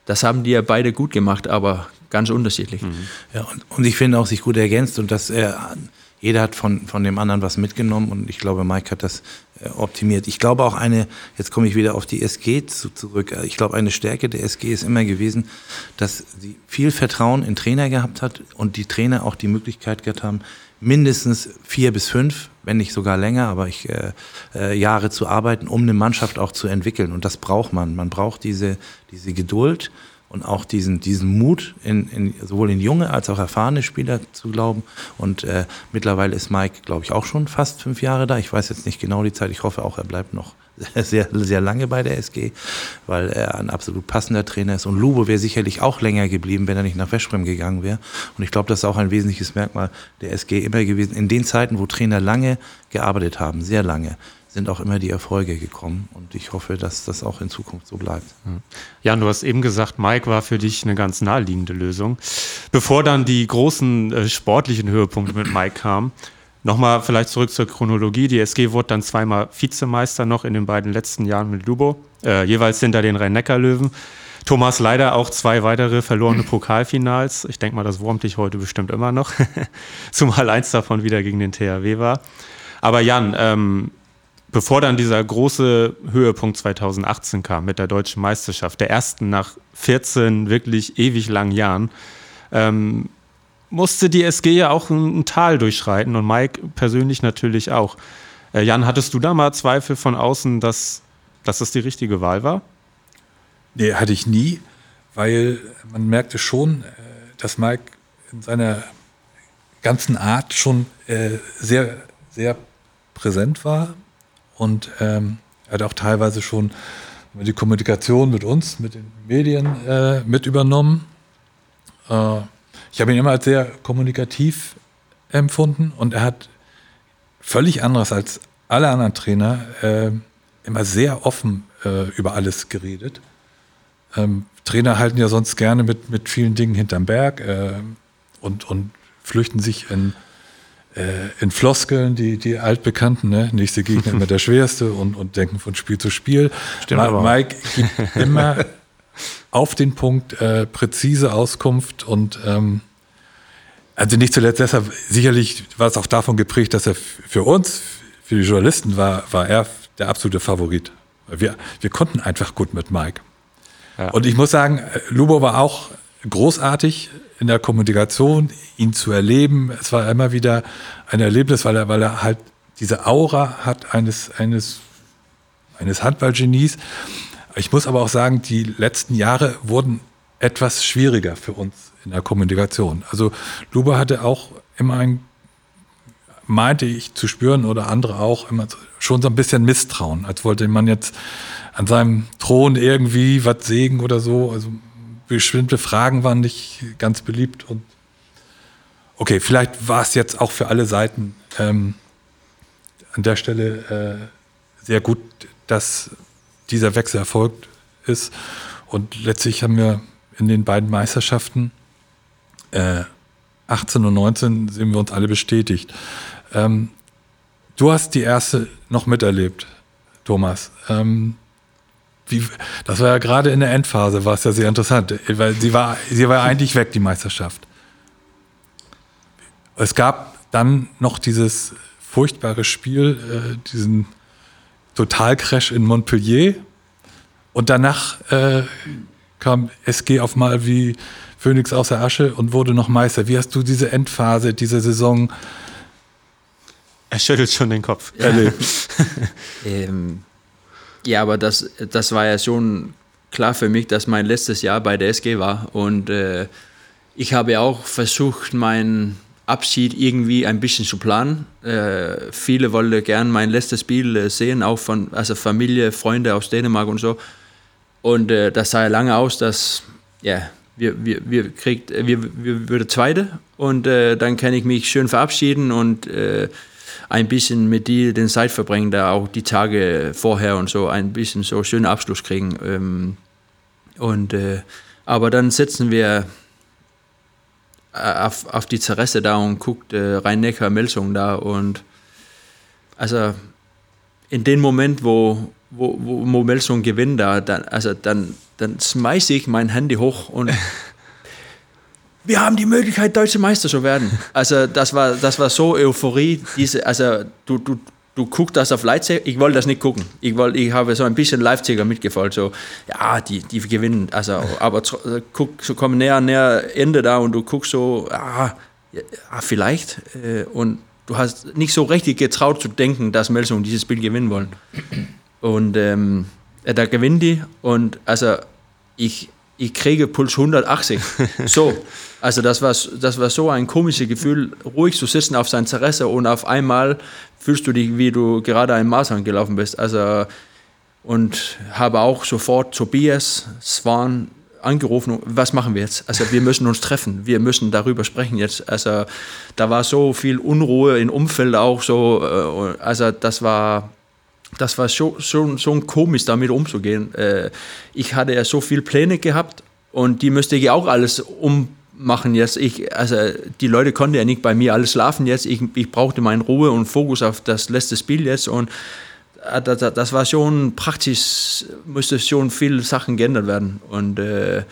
das haben die ja beide gut gemacht, aber ganz unterschiedlich. Mhm. Ja, und, und, ich finde auch sich gut ergänzt und dass er jeder hat von, von dem anderen was mitgenommen und ich glaube, Mike hat das äh, optimiert. Ich glaube auch eine, jetzt komme ich wieder auf die SG zu, zurück, ich glaube eine Stärke der SG ist immer gewesen, dass sie viel Vertrauen in Trainer gehabt hat und die Trainer auch die Möglichkeit gehabt haben, mindestens vier bis fünf, wenn nicht sogar länger, aber ich, äh, äh, Jahre zu arbeiten, um eine Mannschaft auch zu entwickeln. Und das braucht man. Man braucht diese, diese Geduld und auch diesen, diesen Mut, in, in, sowohl in junge als auch erfahrene Spieler zu glauben. Und äh, mittlerweile ist Mike, glaube ich, auch schon fast fünf Jahre da. Ich weiß jetzt nicht genau die Zeit. Ich hoffe auch, er bleibt noch (laughs) sehr, sehr lange bei der SG, weil er ein absolut passender Trainer ist. Und Lubo wäre sicherlich auch länger geblieben, wenn er nicht nach Westrem gegangen wäre. Und ich glaube, das ist auch ein wesentliches Merkmal der SG immer gewesen. In den Zeiten, wo Trainer lange gearbeitet haben, sehr lange, sind auch immer die Erfolge gekommen. Und ich hoffe, dass das auch in Zukunft so bleibt. Jan, du hast eben gesagt, Mike war für dich eine ganz naheliegende Lösung. Bevor dann die großen äh, sportlichen Höhepunkte mit Mike kamen, nochmal vielleicht zurück zur Chronologie. Die SG wurde dann zweimal Vizemeister noch in den beiden letzten Jahren mit Lubo, äh, jeweils hinter den Rhein-Neckar-Löwen. Thomas leider auch zwei weitere verlorene (laughs) Pokalfinals. Ich denke mal, das wurmt dich heute bestimmt immer noch. (laughs) Zumal eins davon wieder gegen den THW war. Aber Jan, ähm, bevor dann dieser große Höhepunkt 2018 kam mit der deutschen Meisterschaft, der ersten nach 14 wirklich ewig langen Jahren, ähm, musste die SG ja auch ein, ein, Tal durchschreiten und Mike persönlich natürlich auch. Äh, Jan, hattest du da mal Zweifel von außen, dass, dass das die richtige Wahl war? Nee, hatte ich nie, weil man merkte schon, äh, dass Mike in seiner ganzen Art schon äh, sehr, sehr präsent war und ähm, hat auch teilweise schon die Kommunikation mit uns, mit den Medien äh, mit übernommen. Äh, ich habe ihn immer als sehr kommunikativ empfunden und er hat völlig anderes als alle anderen Trainer äh, immer sehr offen äh, über alles geredet. Ähm, Trainer halten ja sonst gerne mit, mit vielen Dingen hinterm Berg äh, und, und flüchten sich in in Floskeln, die, die altbekannten, ne? nächste Gegner immer der schwerste und, und denken von Spiel zu Spiel. Stimmt Ma Mike gibt immer auf den Punkt äh, präzise Auskunft und ähm, also nicht zuletzt deshalb, sicherlich war es auch davon geprägt, dass er für uns, für die Journalisten, war, war er der absolute Favorit. Wir, wir konnten einfach gut mit Mike. Ja. Und ich muss sagen, Lubo war auch großartig in der Kommunikation, ihn zu erleben. Es war immer wieder ein Erlebnis, weil er, weil er halt diese Aura hat eines, eines, eines Handballgenies. Ich muss aber auch sagen, die letzten Jahre wurden etwas schwieriger für uns in der Kommunikation. Also Luba hatte auch immer ein, meinte ich zu spüren oder andere auch immer schon so ein bisschen Misstrauen, als wollte man jetzt an seinem Thron irgendwie was sägen oder so. Also bestimmte Fragen waren nicht ganz beliebt und okay, vielleicht war es jetzt auch für alle Seiten ähm, an der Stelle äh, sehr gut, dass dieser Wechsel erfolgt ist. Und letztlich haben wir in den beiden Meisterschaften äh, 18 und 19 sind wir uns alle bestätigt. Ähm, du hast die erste noch miterlebt, Thomas. Ähm, wie, das war ja gerade in der Endphase, war es ja sehr interessant, weil sie war, sie war eigentlich weg, die Meisterschaft. Es gab dann noch dieses furchtbare Spiel, äh, diesen Totalcrash in Montpellier. Und danach äh, kam SG auf mal wie Phoenix aus der Asche und wurde noch Meister. Wie hast du diese Endphase, diese Saison? Er schüttelt schon den Kopf. Ja. Erlebt. (laughs) ähm, ja, aber das, das war ja schon klar für mich, dass mein letztes Jahr bei der SG war. Und äh, ich habe auch versucht, meinen Abschied irgendwie ein bisschen zu planen. Äh, viele wollten gern mein letztes Spiel äh, sehen, auch von also Familie, Freunde aus Dänemark und so. Und äh, das sah ja lange aus, dass ja, wir, wir, wir, kriegt, wir, wir würden Zweite und äh, dann kann ich mich schön verabschieden und äh, ein bisschen mit die den Zeit verbringen, da auch die Tage vorher und so ein bisschen so schönen Abschluss kriegen. Ähm, und äh, aber dann sitzen wir auf, auf die Zerresse da und guckt äh, Rhein-Neckar-Melsung da und also in dem Moment, wo, wo, wo Melsung gewinnt, da, dann, also dann, dann schmeiße ich mein Handy hoch und (laughs) wir haben die Möglichkeit, deutsche Meister zu werden. Also das war, das war so Euphorie. Diese, also du, du, du guckst das auf Leipzig, ich wollte das nicht gucken. Ich, wollte, ich habe so ein bisschen Leipziger mitgefolgt, so, ja, die, die gewinnen, also, aber guck, so kommen näher, näher Ende da und du guckst so, ah, ja, vielleicht, äh, und du hast nicht so richtig getraut zu denken, dass Melsung dieses Spiel gewinnen wollen. Und ähm, da gewinnen die und also ich, ich kriege Puls 180. So, also das war, das war so ein komisches Gefühl, ruhig zu sitzen auf sein Zerresse und auf einmal fühlst du dich, wie du gerade einen Marathon gelaufen bist. Also und habe auch sofort Tobias, Swan angerufen, was machen wir jetzt? Also wir müssen uns treffen, wir müssen darüber sprechen jetzt. Also da war so viel Unruhe im Umfeld auch so, äh, also das war das war schon, schon, schon komisch, damit umzugehen. Äh, ich hatte ja so viele Pläne gehabt und die müsste ich auch alles ummachen jetzt. Ich, also die Leute konnten ja nicht bei mir alles schlafen jetzt. Ich, ich brauchte meine Ruhe und Fokus auf das letzte Spiel jetzt und äh, das, das war schon praktisch, musste schon viele Sachen geändert werden. Und äh,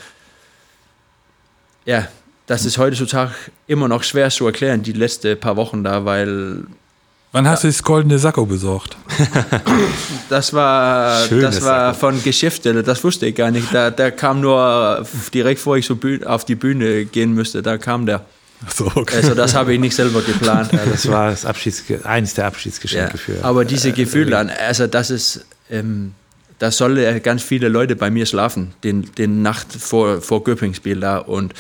ja, das ist heutzutage immer noch schwer zu erklären, die letzten paar Wochen da, weil Wann hast du das goldene Sakko besorgt? (laughs) Das war, das war von Geschäftsstelle, das wusste ich gar nicht. Da, der kam nur direkt vor ich so auf die Bühne gehen müsste, da kam der. So, okay. Also das habe ich nicht selber geplant. Das war das Abschieds eines der Abschiedsgeschenke Ja, für. aber diese Gefühle, also das ist, ähm, da sollen ganz viele Leute bei mir schlafen, den, den Nacht vor, vor Göpping-Spiel da und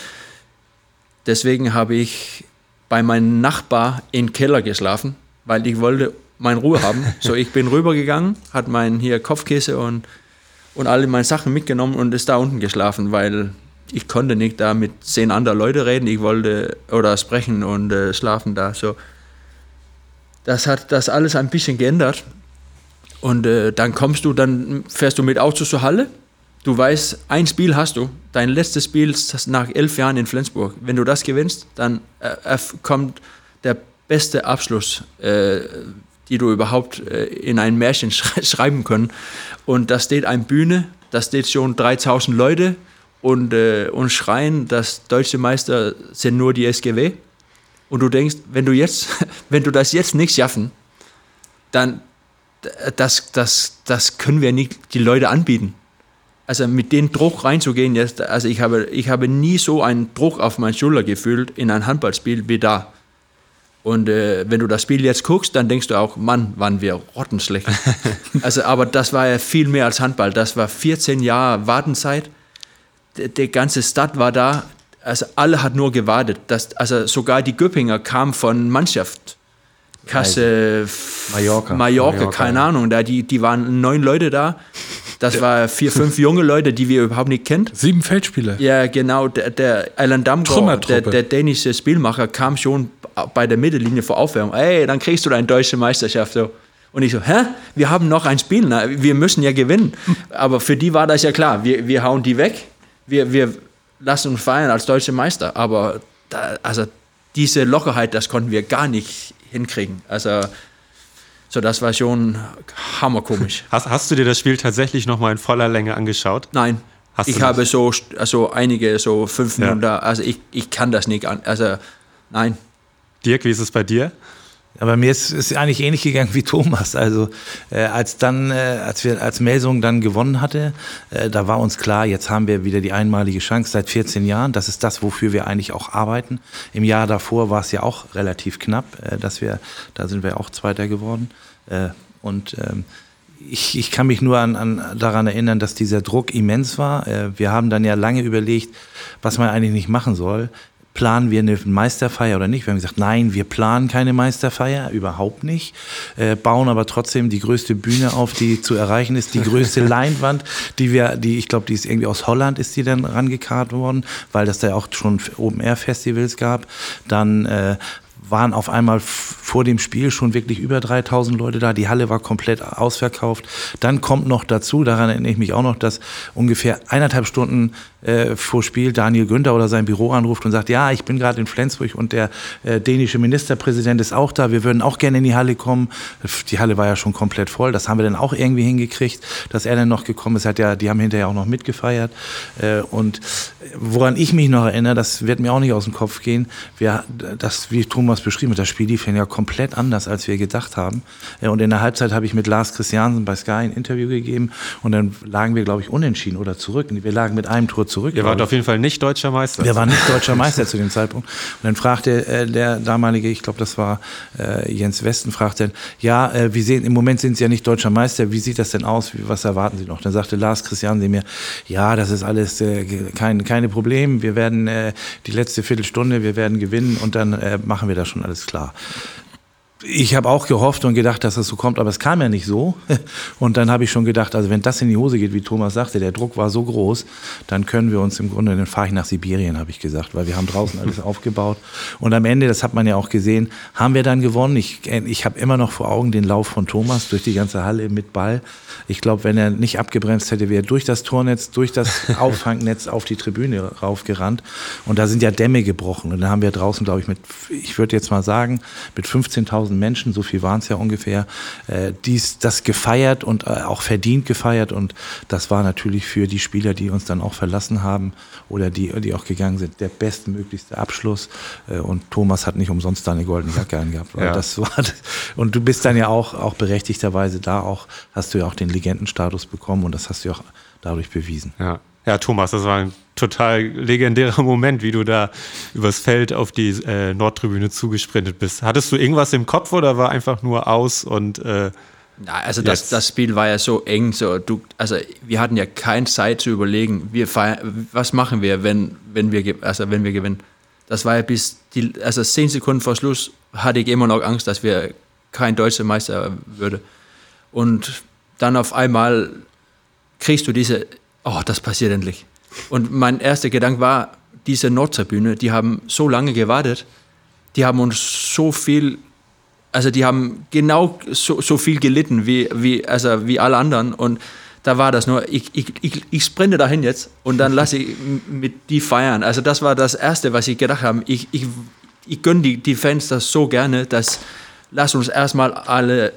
deswegen habe ich bei meinem Nachbar im Keller geschlafen weil ich wollte meine Ruhe haben. So, ich bin rübergegangen, hat mein hier Kopfkissen und, und alle meine Sachen mitgenommen und ist da unten geschlafen, weil ich konnte nicht da mit zehn anderen Leuten reden. Ich wollte oder sprechen und äh, schlafen da. So, das hat das alles ein bisschen geändert. Und äh, dann kommst du, dann fährst du mit Auto zur Halle. Du weißt, ein Spiel hast du. Dein letztes Spiel nach elf Jahren in Flensburg. Wenn du das gewinnst, dann äh, kommt der beste Abschluss, äh, die du überhaupt äh, in ein Märchen (laughs) sch schreiben können. Und da steht eine Bühne, da steht schon 3000 Leute und, äh, und schreien, dass deutsche Meister sind nur die SGW. Und du denkst, wenn du jetzt, (laughs) wenn du das jetzt nicht schaffen, dann das, das, das können wir nicht die Leute anbieten. Also mit dem Druck reinzugehen jetzt, also ich habe, ich habe nie so einen Druck auf meine Schulter gefühlt in ein Handballspiel wie da. Und äh, wenn du das Spiel jetzt guckst, dann denkst du auch, Mann, waren wir rottenschlecht. (laughs) also, aber das war ja viel mehr als Handball. Das war 14 Jahre Wartenzeit. Der, ganze Stadt war da. Also alle hat nur gewartet. Das, also sogar die Göppinger kamen von Mannschaft. Kasse, Mallorca. Mallorca, Mallorca, keine ja. Ahnung. Da, die, die waren neun Leute da. Das war vier, fünf junge Leute, die wir überhaupt nicht kennt. Sieben Feldspiele. Ja, genau. Der, der Alan Damgaard, der, der dänische Spielmacher, kam schon bei der Mittellinie vor Aufwärmung. Ey, dann kriegst du deine deutsche Meisterschaft. So. Und ich so, hä? Wir haben noch ein Spiel, na, wir müssen ja gewinnen. (laughs) Aber für die war das ja klar. Wir, wir hauen die weg. Wir, wir lassen uns feiern als deutsche Meister. Aber da, also diese Lockerheit, das konnten wir gar nicht hinkriegen. Also so, das war schon hammerkomisch. (laughs) Hast, hast du dir das Spiel tatsächlich nochmal in voller Länge angeschaut? Nein. Hast ich habe so also einige so fünf Ja. Minuten da, also ich, ich kann das nicht an, also nein. Dirk, wie ist es bei dir? Aber mir ist es eigentlich ähnlich gegangen wie Thomas. Also äh, als dann, äh, als wir als Melsung dann gewonnen hatte, äh, da war uns klar, jetzt haben wir wieder die einmalige Chance seit 14 Jahren. Das ist das, wofür wir eigentlich auch arbeiten. Im Jahr davor war es ja auch relativ knapp, äh, dass wir, da sind wir auch Zweiter geworden. Äh, und ähm, ich, ich kann mich nur an, an, daran erinnern, dass dieser Druck immens war. Äh, wir haben dann ja lange überlegt, was man eigentlich nicht machen soll. Planen wir eine Meisterfeier oder nicht? Wir haben gesagt, nein, wir planen keine Meisterfeier, überhaupt nicht. Äh, bauen aber trotzdem die größte Bühne auf, die zu erreichen ist, die größte (laughs) Leinwand, die wir, die ich glaube, die ist irgendwie aus Holland, ist die dann rangekarrt worden, weil das da ja auch schon Open Air Festivals gab. Dann äh, waren auf einmal vor dem Spiel schon wirklich über 3000 Leute da. Die Halle war komplett ausverkauft. Dann kommt noch dazu, daran erinnere ich mich auch noch, dass ungefähr eineinhalb Stunden äh, vor Spiel Daniel Günther oder sein Büro anruft und sagt, ja, ich bin gerade in Flensburg und der äh, dänische Ministerpräsident ist auch da. Wir würden auch gerne in die Halle kommen. Die Halle war ja schon komplett voll. Das haben wir dann auch irgendwie hingekriegt, dass er dann noch gekommen ist. Hat ja, die haben hinterher auch noch mitgefeiert. Äh, und woran ich mich noch erinnere, das wird mir auch nicht aus dem Kopf gehen, wir, das, wie Thomas beschrieben hat, das Spiel lief ja komplett anders, als wir gedacht haben. Äh, und in der Halbzeit habe ich mit Lars Christiansen bei Sky ein Interview gegeben und dann lagen wir, glaube ich, unentschieden oder zurück. Wir lagen mit einem Tor zurück. Ihr wart auf jeden Fall nicht deutscher Meister. Wir waren nicht deutscher (laughs) Meister zu dem Zeitpunkt. Und dann fragte äh, der damalige, ich glaube, das war äh, Jens Westen, fragte, ja, äh, wie sehen, im Moment sind Sie ja nicht deutscher Meister, wie sieht das denn aus? Was erwarten Sie noch? Dann sagte Lars Christiansen mir, ja, das ist alles äh, kein, keine Probleme. Wir werden äh, die letzte Viertelstunde, wir werden gewinnen und dann äh, machen wir das schon alles klar ich habe auch gehofft und gedacht, dass das so kommt, aber es kam ja nicht so. (laughs) Und dann habe ich schon gedacht, also wenn das in die Hose geht, wie Thomas sagte, der Druck war so groß, dann können wir uns im Grunde, dann fahre ich nach Sibirien, habe ich gesagt, weil wir haben draußen alles (laughs) aufgebaut. Und am Ende, das hat man ja auch gesehen, haben wir dann gewonnen. Ich, ich habe immer noch vor Augen den Lauf von Thomas durch die ganze Halle mit Ball. Ich glaube, wenn er nicht abgebremst hätte, wäre er durch das Tornetz, durch das (laughs) Auffangnetz auf die Tribüne raufgerannt. Und da sind ja Dämme gebrochen. Und dann haben wir draußen, glaube ich, mit, ich würde jetzt mal sagen, mit 15.000 Menschen, so viel waren es ja ungefähr, äh, dies, das gefeiert und äh, auch verdient gefeiert. Und das war natürlich für die Spieler, die uns dann auch verlassen haben oder die, die auch gegangen sind, der bestmöglichste Abschluss. Äh, und Thomas hat nicht umsonst da eine goldene Jacke angehabt. Ja. Das war, (laughs) und du bist dann ja auch, auch berechtigterweise da, auch hast du ja auch den Legendenstatus bekommen und das hast du ja auch dadurch bewiesen. Ja. Ja, Thomas, das war ein total legendärer (laughs) Moment, wie du da übers Feld auf die äh, Nordtribüne zugesprintet bist. Hattest du irgendwas im Kopf oder war einfach nur aus und äh, ja, also das, das, Spiel war ja so eng, so du, also wir hatten ja keine Zeit zu überlegen, wir feiern, was machen wir, wenn, wenn wir, also wenn wir gewinnen. Das war ja bis die, also zehn Sekunden vor Schluss hatte ich immer noch Angst, dass wir kein deutscher Meister würde. Und dann auf einmal kriegst du diese oh, das passiert endlich. Und mein erster Gedanke war, diese Nordtribüne, die haben so lange gewartet, die haben uns so viel, also die haben genau so, so viel gelitten wie, wie, also wie alle anderen. Und da war das nur, ich, ich, ich, ich sprinte dahin jetzt und dann lasse ich mit die feiern. Also das war das Erste, was ich gedacht habe. Ich, ich, ich gönne die, die Fans das so gerne, dass lass uns erstmal alle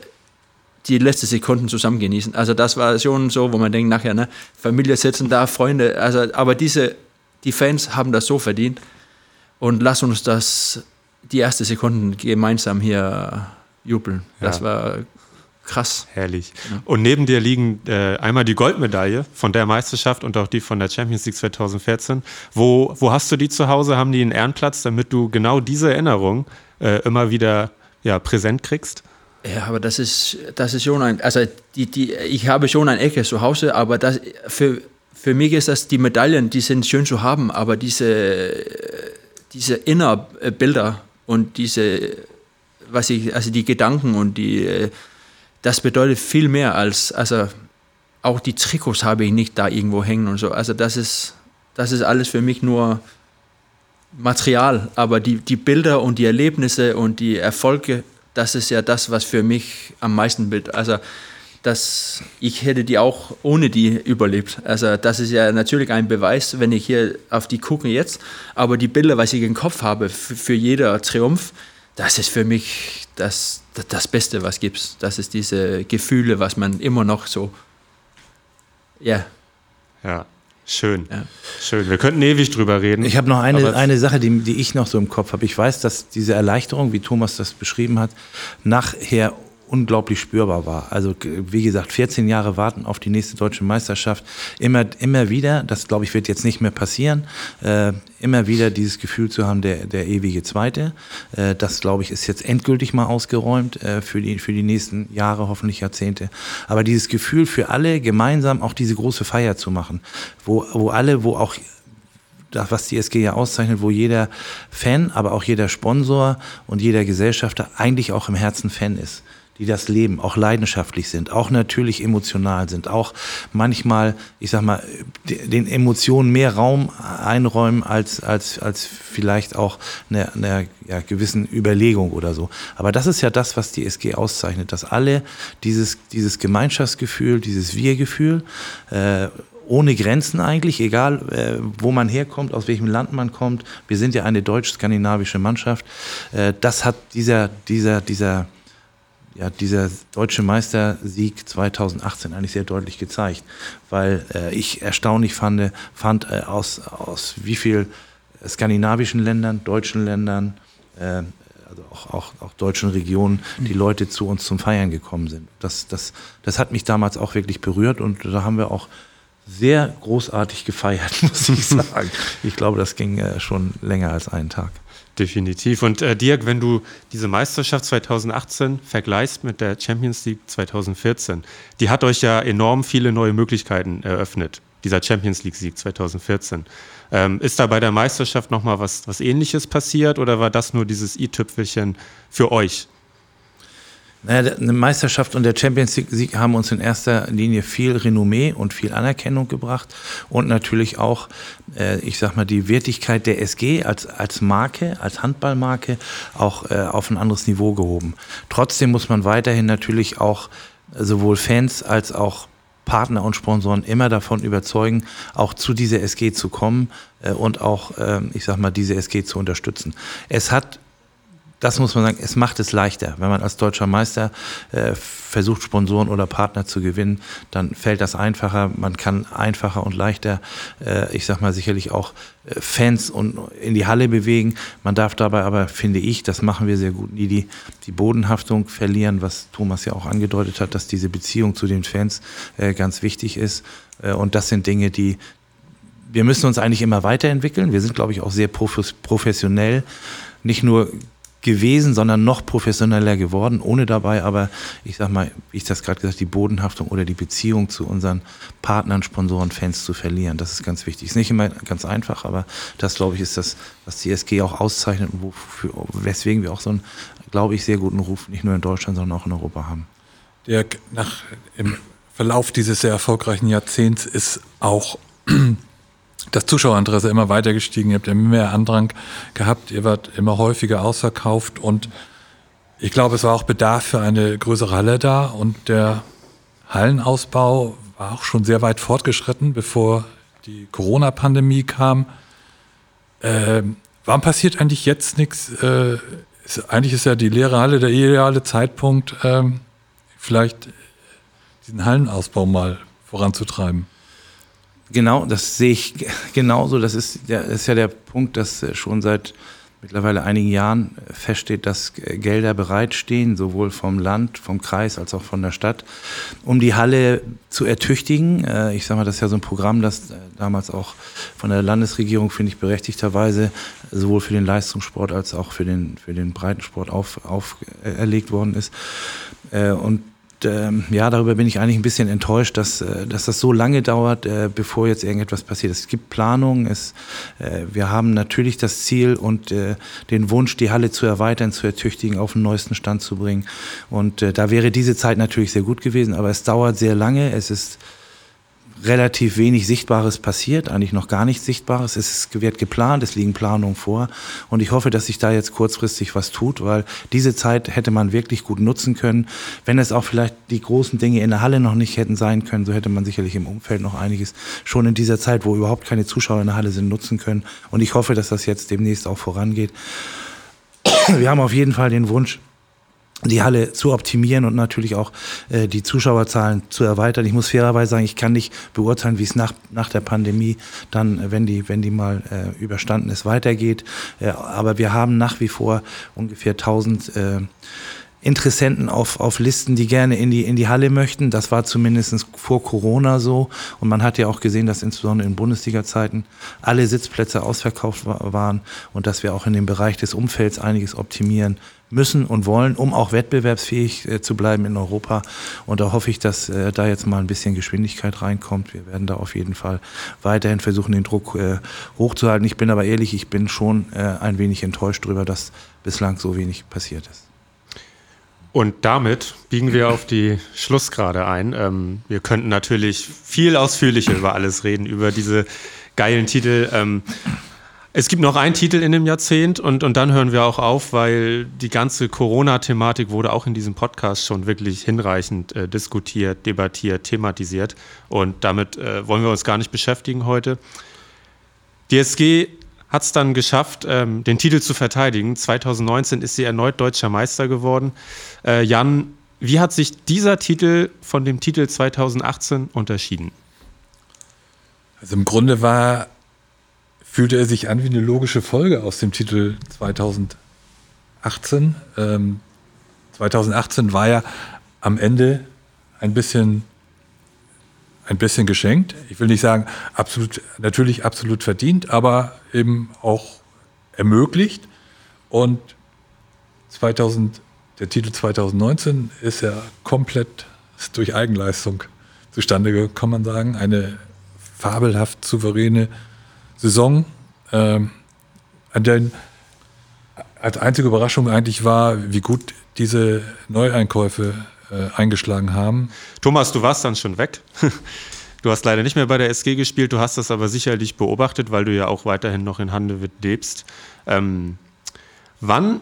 die letzten Sekunden zusammen genießen. Also das war schon so, wo man denkt, nachher, ne, Familie sitzen da, Freunde, also, aber diese, die Fans haben das so verdient und lass uns das, die ersten Sekunden gemeinsam hier jubeln. Das ja. war krass. Herrlich. Ja. Und neben dir liegen äh, einmal die Goldmedaille von der Meisterschaft und auch die von der Champions League 2014. Wo, wo hast du die zu Hause? Haben die einen Ehrenplatz, damit du genau diese Erinnerung äh, immer wieder ja, präsent kriegst? Ja, aber das ist, das ist schon ein, also die, die, ich habe schon ein Ecke zu Hause, aber das, für, für mich ist das, die Medaillen, die sind schön zu haben, aber diese, diese Innerbilder und diese, was ich, also die Gedanken und die, das bedeutet viel mehr als, also auch die Trikots habe ich nicht da irgendwo hängen und so. Also das ist, das ist alles für mich nur Material, aber die, die Bilder und die Erlebnisse und die Erfolge das ist ja das, was für mich am meisten bild. Also dass ich hätte die auch ohne die überlebt. Also das ist ja natürlich ein Beweis, wenn ich hier auf die gucke jetzt. Aber die Bilder, was ich im Kopf habe für, jeder Triumph, das ist für mich das, das Beste, was gibt. Das ist diese Gefühle, was man immer noch so, ja. Ja. Schön, ja. schön. Wir könnten ewig drüber reden. Ich habe noch eine, eine Sache, die, die ich noch so im Kopf habe. Ich weiß, dass diese Erleichterung, wie Thomas das beschrieben hat, nachher unglaublich spürbar war. Also wie gesagt, 14 Jahre warten auf die nächste deutsche Meisterschaft. Immer, immer wieder, das glaube ich wird jetzt nicht mehr passieren, äh, immer wieder dieses Gefühl zu haben, der, der ewige Zweite. Äh, das glaube ich ist jetzt endgültig mal ausgeräumt äh, für, die, für die nächsten Jahre, hoffentlich Jahrzehnte. Aber dieses Gefühl für alle gemeinsam auch diese große Feier zu machen, wo, wo alle, wo auch was die SG ja auszeichnet, wo jeder Fan, aber auch jeder Sponsor und jeder Gesellschafter eigentlich auch im Herzen Fan ist die das leben, auch leidenschaftlich sind, auch natürlich emotional sind, auch manchmal, ich sag mal, den Emotionen mehr Raum einräumen als, als, als vielleicht auch einer eine ja, gewissen Überlegung oder so. Aber das ist ja das, was die SG auszeichnet, dass alle dieses, dieses Gemeinschaftsgefühl, dieses Wir-Gefühl, äh, ohne Grenzen eigentlich, egal äh, wo man herkommt, aus welchem Land man kommt. Wir sind ja eine deutsch-skandinavische Mannschaft. Äh, das hat dieser, dieser, dieser, ja, dieser deutsche Meistersieg 2018 eigentlich sehr deutlich gezeigt, weil äh, ich erstaunlich fand, fand äh, aus, aus wie viel skandinavischen Ländern, deutschen Ländern, äh, also auch, auch, auch deutschen Regionen, die Leute zu uns zum Feiern gekommen sind. Das, das, das hat mich damals auch wirklich berührt und da haben wir auch sehr großartig gefeiert, (laughs) muss ich (laughs) sagen. Ich glaube, das ging äh, schon länger als einen Tag. Definitiv. Und äh, Dirk, wenn du diese Meisterschaft 2018 vergleichst mit der Champions League 2014, die hat euch ja enorm viele neue Möglichkeiten eröffnet, dieser Champions League-Sieg 2014. Ähm, ist da bei der Meisterschaft nochmal was, was Ähnliches passiert oder war das nur dieses i-Tüpfelchen für euch? Eine Meisterschaft und der Champions League haben uns in erster Linie viel Renommee und viel Anerkennung gebracht und natürlich auch, äh, ich sag mal, die Wertigkeit der SG als, als Marke, als Handballmarke auch äh, auf ein anderes Niveau gehoben. Trotzdem muss man weiterhin natürlich auch sowohl Fans als auch Partner und Sponsoren immer davon überzeugen, auch zu dieser SG zu kommen äh, und auch, äh, ich sag mal, diese SG zu unterstützen. Es hat das muss man sagen, es macht es leichter. Wenn man als deutscher Meister äh, versucht, Sponsoren oder Partner zu gewinnen, dann fällt das einfacher. Man kann einfacher und leichter, äh, ich sag mal, sicherlich auch äh, Fans und in die Halle bewegen. Man darf dabei aber, finde ich, das machen wir sehr gut, nie die, die Bodenhaftung verlieren, was Thomas ja auch angedeutet hat, dass diese Beziehung zu den Fans äh, ganz wichtig ist. Äh, und das sind Dinge, die, wir müssen uns eigentlich immer weiterentwickeln. Wir sind, glaube ich, auch sehr professionell. Nicht nur gewesen, sondern noch professioneller geworden, ohne dabei aber, ich sag mal, wie ich das gerade gesagt, die Bodenhaftung oder die Beziehung zu unseren Partnern, Sponsoren, Fans zu verlieren. Das ist ganz wichtig. Ist nicht immer ganz einfach, aber das, glaube ich, ist das, was die SG auch auszeichnet und wofür, weswegen wir auch so einen, glaube ich, sehr guten Ruf nicht nur in Deutschland, sondern auch in Europa haben. Dirk, nach, im Verlauf dieses sehr erfolgreichen Jahrzehnts ist auch das Zuschauerinteresse immer weiter gestiegen, ihr habt immer mehr Andrang gehabt, ihr wart immer häufiger ausverkauft und ich glaube, es war auch Bedarf für eine größere Halle da und der Hallenausbau war auch schon sehr weit fortgeschritten, bevor die Corona-Pandemie kam. Äh, warum passiert eigentlich jetzt nichts? Äh, ist, eigentlich ist ja die leere Halle der ideale Zeitpunkt, äh, vielleicht diesen Hallenausbau mal voranzutreiben. Genau, das sehe ich (laughs) genauso. Das ist, das ist ja der Punkt, dass äh, schon seit mittlerweile einigen Jahren äh, feststeht, dass Gelder bereitstehen, sowohl vom Land, vom Kreis als auch von der Stadt, um die Halle zu ertüchtigen. Äh, ich sage mal, das ist ja so ein Programm, das damals auch von der Landesregierung, finde ich, berechtigterweise sowohl für den Leistungssport als auch für den, für den Breitensport auferlegt auf, worden ist. Und ähm, ja, darüber bin ich eigentlich ein bisschen enttäuscht, dass, äh, dass das so lange dauert, äh, bevor jetzt irgendetwas passiert. Es gibt Planungen, es, äh, wir haben natürlich das Ziel und äh, den Wunsch, die Halle zu erweitern, zu ertüchtigen, auf den neuesten Stand zu bringen. Und äh, da wäre diese Zeit natürlich sehr gut gewesen, aber es dauert sehr lange. Es ist relativ wenig Sichtbares passiert, eigentlich noch gar nichts Sichtbares. Es wird geplant, es liegen Planungen vor und ich hoffe, dass sich da jetzt kurzfristig was tut, weil diese Zeit hätte man wirklich gut nutzen können. Wenn es auch vielleicht die großen Dinge in der Halle noch nicht hätten sein können, so hätte man sicherlich im Umfeld noch einiges schon in dieser Zeit, wo überhaupt keine Zuschauer in der Halle sind, nutzen können. Und ich hoffe, dass das jetzt demnächst auch vorangeht. Wir haben auf jeden Fall den Wunsch, die Halle zu optimieren und natürlich auch äh, die Zuschauerzahlen zu erweitern. Ich muss fairerweise sagen, ich kann nicht beurteilen, wie es nach, nach der Pandemie dann, wenn die, wenn die mal äh, überstanden ist, weitergeht. Äh, aber wir haben nach wie vor ungefähr 1000 äh, Interessenten auf, auf Listen, die gerne in die, in die Halle möchten. Das war zumindest vor Corona so. Und man hat ja auch gesehen, dass insbesondere in Bundesliga-Zeiten alle Sitzplätze ausverkauft waren und dass wir auch in dem Bereich des Umfelds einiges optimieren müssen und wollen, um auch wettbewerbsfähig äh, zu bleiben in Europa. Und da hoffe ich, dass äh, da jetzt mal ein bisschen Geschwindigkeit reinkommt. Wir werden da auf jeden Fall weiterhin versuchen, den Druck äh, hochzuhalten. Ich bin aber ehrlich, ich bin schon ein wenig enttäuscht darüber, dass bislang so wenig passiert ist. Und damit biegen wir auf die Schlussgrade ein. Ähm, wir könnten natürlich viel ausführlicher über alles reden, über diese geilen Titel. Ähm, es gibt noch einen Titel in dem Jahrzehnt und, und dann hören wir auch auf, weil die ganze Corona-Thematik wurde auch in diesem Podcast schon wirklich hinreichend äh, diskutiert, debattiert, thematisiert. Und damit äh, wollen wir uns gar nicht beschäftigen heute. Die SG hat es dann geschafft, ähm, den Titel zu verteidigen. 2019 ist sie erneut deutscher Meister geworden. Äh, Jan, wie hat sich dieser Titel von dem Titel 2018 unterschieden? Also im Grunde war fühlte er sich an wie eine logische Folge aus dem Titel 2018. Ähm, 2018 war ja am Ende ein bisschen, ein bisschen geschenkt. Ich will nicht sagen, absolut, natürlich absolut verdient, aber eben auch ermöglicht. Und 2000, der Titel 2019 ist ja komplett durch Eigenleistung zustande gekommen, kann man sagen. Eine fabelhaft souveräne Saison, ähm, an der als einzige Überraschung eigentlich war, wie gut diese Neueinkäufe äh, eingeschlagen haben. Thomas, du warst dann schon weg. (laughs) Du hast leider nicht mehr bei der SG gespielt, du hast das aber sicherlich beobachtet, weil du ja auch weiterhin noch in Handewitt lebst. Ähm, wann,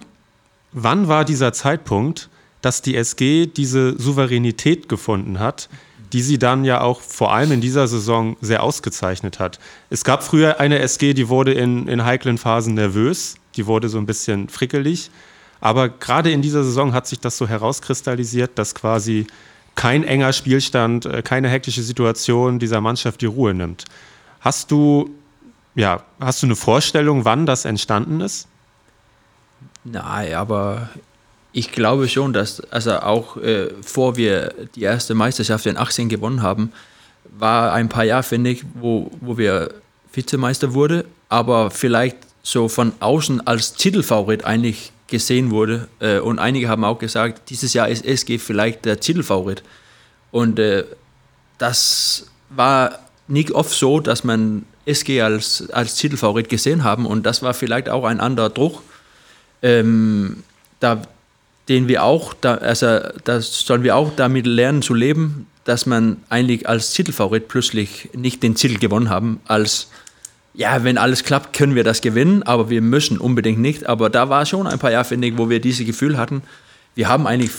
wann war dieser Zeitpunkt, dass die SG diese Souveränität gefunden hat, die sie dann ja auch vor allem in dieser Saison sehr ausgezeichnet hat. Es gab früher eine SG, die wurde in, in heiklen Phasen nervös, die wurde so ein bisschen frickelig. Aber gerade in dieser Saison hat sich das so herauskristallisiert, dass quasi kein enger Spielstand, äh, keine hektische Situation dieser Mannschaft die Ruhe nimmt. Hast du, ja, hast du eine Vorstellung, wann das entstanden ist? Nein, aber ich glaube schon, dass, also auch äh, vor wir die erste Meisterschaft in 18 gewonnen haben, war ein paar Jahre, finde ich, wo, wo wir Vizemeister wurde, aber vielleicht so von außen als Titelfavorit eigentlich gesehen wurde. Äh, und einige haben auch gesagt, dieses Jahr ist SG vielleicht der Titelfavorit. Und äh, das war nicht oft so, dass man SG als, als Titelfavorit gesehen haben. Und das war vielleicht auch ein anderer Druck. Ähm, da, den wir auch, da, also das sollen wir auch damit lernen zu leben, dass man eigentlich als Titelfavorit plötzlich nicht den Titel gewonnen haben, als ja, wenn alles klappt, können wir das gewinnen, aber wir müssen unbedingt nicht. Aber da war schon ein paar Jahre, finde ich, wo wir dieses Gefühl hatten, wir haben eigentlich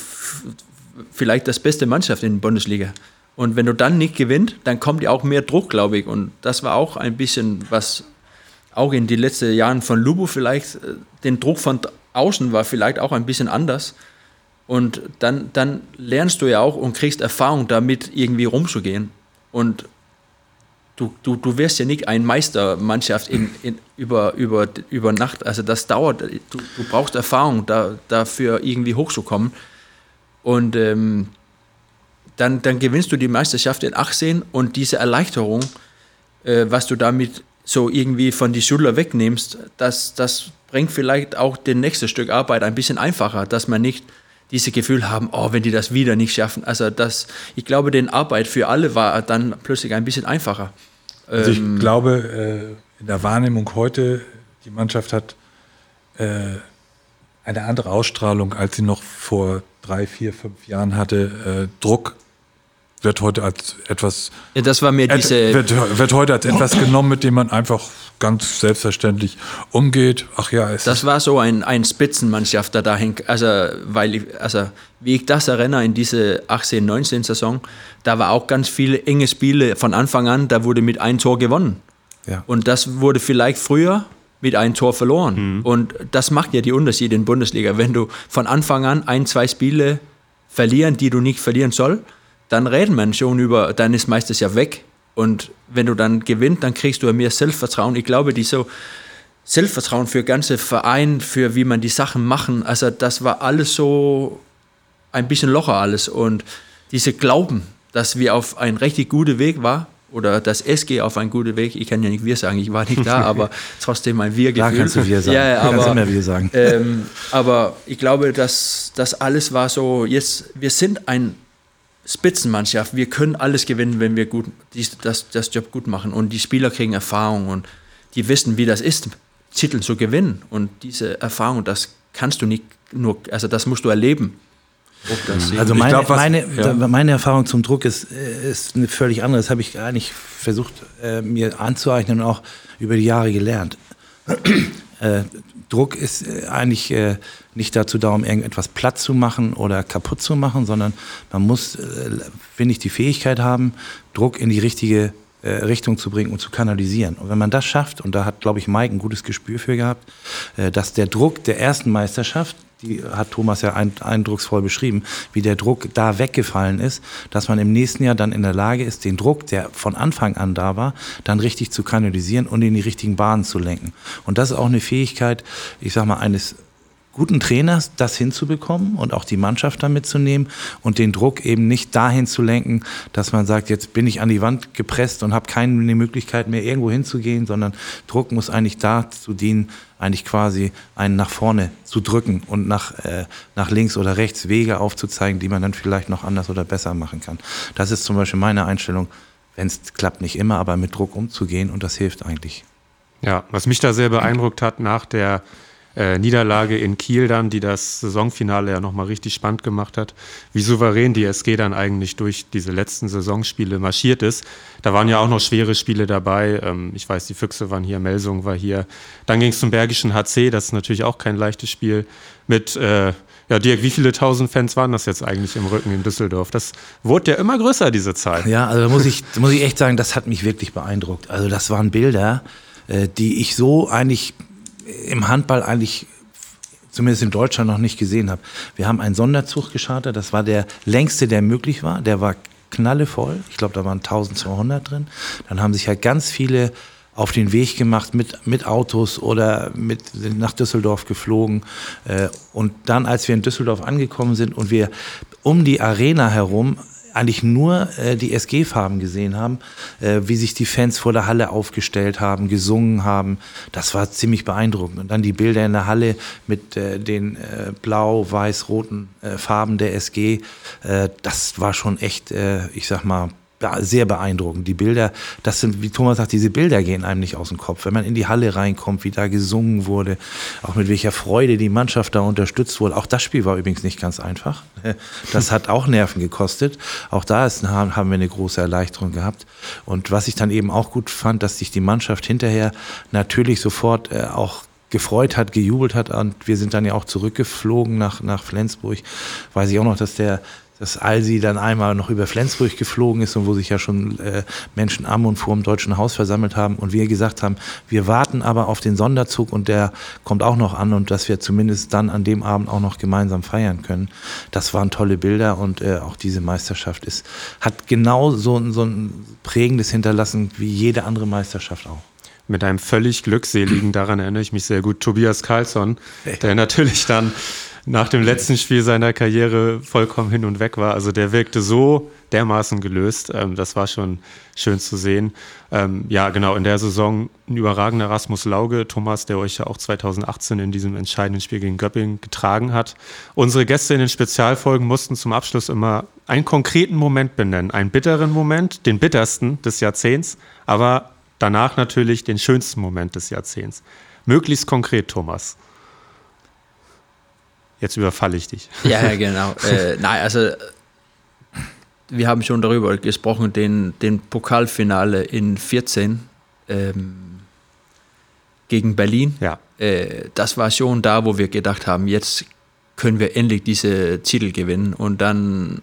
vielleicht das beste Mannschaft in der Bundesliga. Und wenn du dann nicht gewinnst, dann kommt ja auch mehr Druck, glaube ich. Und das war auch ein bisschen, was auch in den letzten Jahren von Lubo vielleicht, äh, den Druck von außen war vielleicht auch ein bisschen anders. Und dann, dann lernst du ja auch und kriegst Erfahrung damit, irgendwie rumzugehen. Und du, du, du wirst ja nicht ein Meistermannschaft in, in, über, über, über Nacht. Also das dauert, du, du brauchst Erfahrung da, dafür, irgendwie hochzukommen. Und ähm, dann, dann gewinnst du die Meisterschaft in 18 und diese Erleichterung, äh, was du damit so irgendwie von die Schüler wegnimmst, das, das bringt vielleicht auch das nächste Stück Arbeit ein bisschen einfacher, dass man nicht dieses Gefühl haben, oh, wenn die das wieder nicht schaffen. Also das, ich glaube, die Arbeit für alle war dann plötzlich ein bisschen einfacher. Also ich ähm, glaube, äh, in der Wahrnehmung heute, die Mannschaft hat äh, eine andere Ausstrahlung, als sie noch vor drei, vier, fünf Jahren hatte. Äh, Druck wird heute als etwas. Ja, das war mir diese. Wird, wird, heute als etwas genommen, mit dem man einfach ganz selbstverständlich umgeht. Ach ja, es Das war so ein, ein Spitzenmannschaft, der da hängt. Also, weil ich, also, wie ich das erinnere, in diese 18, 19 Saison, da war auch ganz viele enge Spiele von Anfang an, da wurde mit einem Tor gewonnen. Ja. Und das wurde vielleicht früher mit einem Tor verloren. Mhm. Und das macht ja die Unterschiede in der Bundesliga. Wenn du von Anfang an ein, zwei Spiele verlieren, die du nicht verlieren sollst, dann reden man schon über, dann ist meistens ja weg. Und wenn du dann gewinnst, dann kriegst du mehr Selbstvertrauen. Ich glaube, die so Selbstvertrauen für ganze Verein, für wie man die Sachen machen, also das war alles so ein bisschen locker alles. Und diese Glauben, dass wir auf einen richtig guten Weg waren, oder das SG auf einen guten Weg. Ich kann ja nicht wir sagen, ich war nicht da, (laughs) aber trotzdem ein Wir-Gefühl. Da kannst du wir sagen. Ja, aber, kannst immer wir sagen. Ähm, aber ich glaube, dass das alles war so, jetzt, wir sind ein Spitzenmannschaft. Wir können alles gewinnen, wenn wir gut, das, das Job gut machen. Und die Spieler kriegen Erfahrung und die wissen, wie das ist, Titel zu gewinnen. Und diese Erfahrung, das kannst du nicht nur, also das musst du erleben. Also meine, glaub, was- meine, ja. meine Erfahrung zum Druck ist, äh, ist eine völlig andere. Das habe ich gar nicht versucht, äh, mir anzueignen und auch über die Jahre gelernt. (clears throat) Druck ist äh, eigentlich äh, nicht dazu da, um irgendetwas platt zu machen oder kaputt zu machen, sondern man muss, äh, finde ich, die Fähigkeit haben, Druck in die richtige Richtung zu bringen und zu kanalisieren. Und wenn man das schafft, und da hat, glaube ich, Mike ein gutes Gespür für gehabt, dass der Druck der ersten Meisterschaft, die hat Thomas ja ein, eindrucksvoll beschrieben, wie der Druck da weggefallen ist, dass man im nächsten Jahr dann in der Lage ist, den Druck, der von Anfang an da war, dann richtig zu kanalisieren und in die richtigen Bahnen zu lenken. Und das ist auch eine Fähigkeit, ich sag mal, eines guten Trainers, das hinzubekommen und auch die Mannschaft da mitzunehmen und den Druck eben nicht dahin zu lenken, dass man sagt, jetzt bin ich an die Wand gepresst und habe keine Möglichkeit mehr irgendwo hinzugehen, sondern Druck muss eigentlich dazu dienen, eigentlich quasi einen nach vorne zu drücken und nach, äh, nach links oder rechts Wege aufzuzeigen, die man dann vielleicht noch anders oder besser machen kann. Das ist zum Beispiel meine Einstellung, wenn es klappt nicht immer, aber mit Druck umzugehen und das hilft eigentlich. Ja, was mich da sehr beeindruckt hat nach der äh, Niederlage in Kiel dann, die das Saisonfinale ja nochmal richtig spannend gemacht hat, wie souverän die SG dann eigentlich durch diese letzten Saisonspiele marschiert ist. Da waren ja auch noch schwere Spiele dabei. Ähm, ich weiß, die Füchse waren hier, Melsung war hier. Dann ging es zum Bergischen HC, das ist natürlich auch kein leichtes Spiel. Mit, äh, ja, Dirk, wie viele tausend Fans waren das jetzt eigentlich im Rücken in Düsseldorf? Das wurde ja immer größer, diese Zahl. Ja, also da muss ich, muss ich echt sagen, das hat mich wirklich beeindruckt. Also das waren Bilder, äh, die ich so eigentlich im Handball eigentlich zumindest in Deutschland noch nicht gesehen habe. Wir haben einen Sonderzug geschartert, das war der längste, der möglich war. Der war knallevoll. Ich glaube, da waren 1200 drin. Dann haben sich halt ganz viele auf den Weg gemacht mit, mit Autos oder mit, sind nach Düsseldorf geflogen. Äh, Und dann, als wir in Düsseldorf angekommen sind und wir um die Arena herum eigentlich nur äh, die SG-Farben gesehen haben, äh, wie sich die Fans vor der Halle aufgestellt haben, gesungen haben. Das war ziemlich beeindruckend. Und dann die Bilder in der Halle mit äh, den äh, blau, weiß, roten äh, Farben der SG. Äh, das war schon echt, äh, ich sag mal, sehr beeindruckend. Die Bilder, das sind, wie Thomas sagt, diese Bilder gehen einem nicht aus dem Kopf. Wenn man in die Halle reinkommt, wie da gesungen wurde, auch mit welcher Freude die Mannschaft da unterstützt wurde. Auch das Spiel war übrigens nicht ganz einfach. Das hat auch Nerven gekostet. Auch da ist, haben wir eine große Erleichterung gehabt. Und was ich dann eben auch gut fand, dass sich die Mannschaft hinterher natürlich sofort äh, auch gefreut hat, gejubelt hat und wir sind dann ja auch zurückgeflogen nach, nach Flensburg. Weiß ich auch noch, dass der dass Alsi dann einmal noch über Flensburg geflogen ist und wo sich ja schon äh, Menschen am und vor dem Deutschen Haus versammelt haben und wir gesagt haben, wir warten aber auf den Sonderzug und der kommt auch noch an und dass wir zumindest dann an dem Abend auch noch gemeinsam feiern können. Das waren tolle Bilder und äh, auch diese Meisterschaft ist, hat genau so, ein- so ein prägendes hinterlassen wie jede andere Meisterschaft auch. mit einem völlig glückseligen, daran erinnere ich mich sehr gut, Tobias Karlsson, der natürlich dann nach dem letzten Spiel seiner Karriere vollkommen hin und weg war. Also der wirkte so dermaßen gelöst. Ähm, das war schon schön zu sehen. Ähm, ja, genau, in der Saison ein überragender Rasmus Lauge, Thomas, der euch ja auch 2018 in diesem entscheidenden Spiel gegen Göppingen getragen hat. Unsere Gäste in den Spezialfolgen mussten zum Abschluss immer einen konkreten Moment benennen. Einen bitteren Moment, den bittersten des Jahrzehnts, aber danach natürlich den schönsten Moment des Jahrzehnts. Möglichst konkret, Thomas. Jetzt überfalle ich dich. Ja, (laughs) genau. äh, nein, also wir haben schon darüber gesprochen, den, den Pokalfinale in 14 ähm, gegen Berlin. Ja. Äh, das war schon da, wo wir gedacht haben, jetzt können wir endlich diese Titel gewinnen. Und dann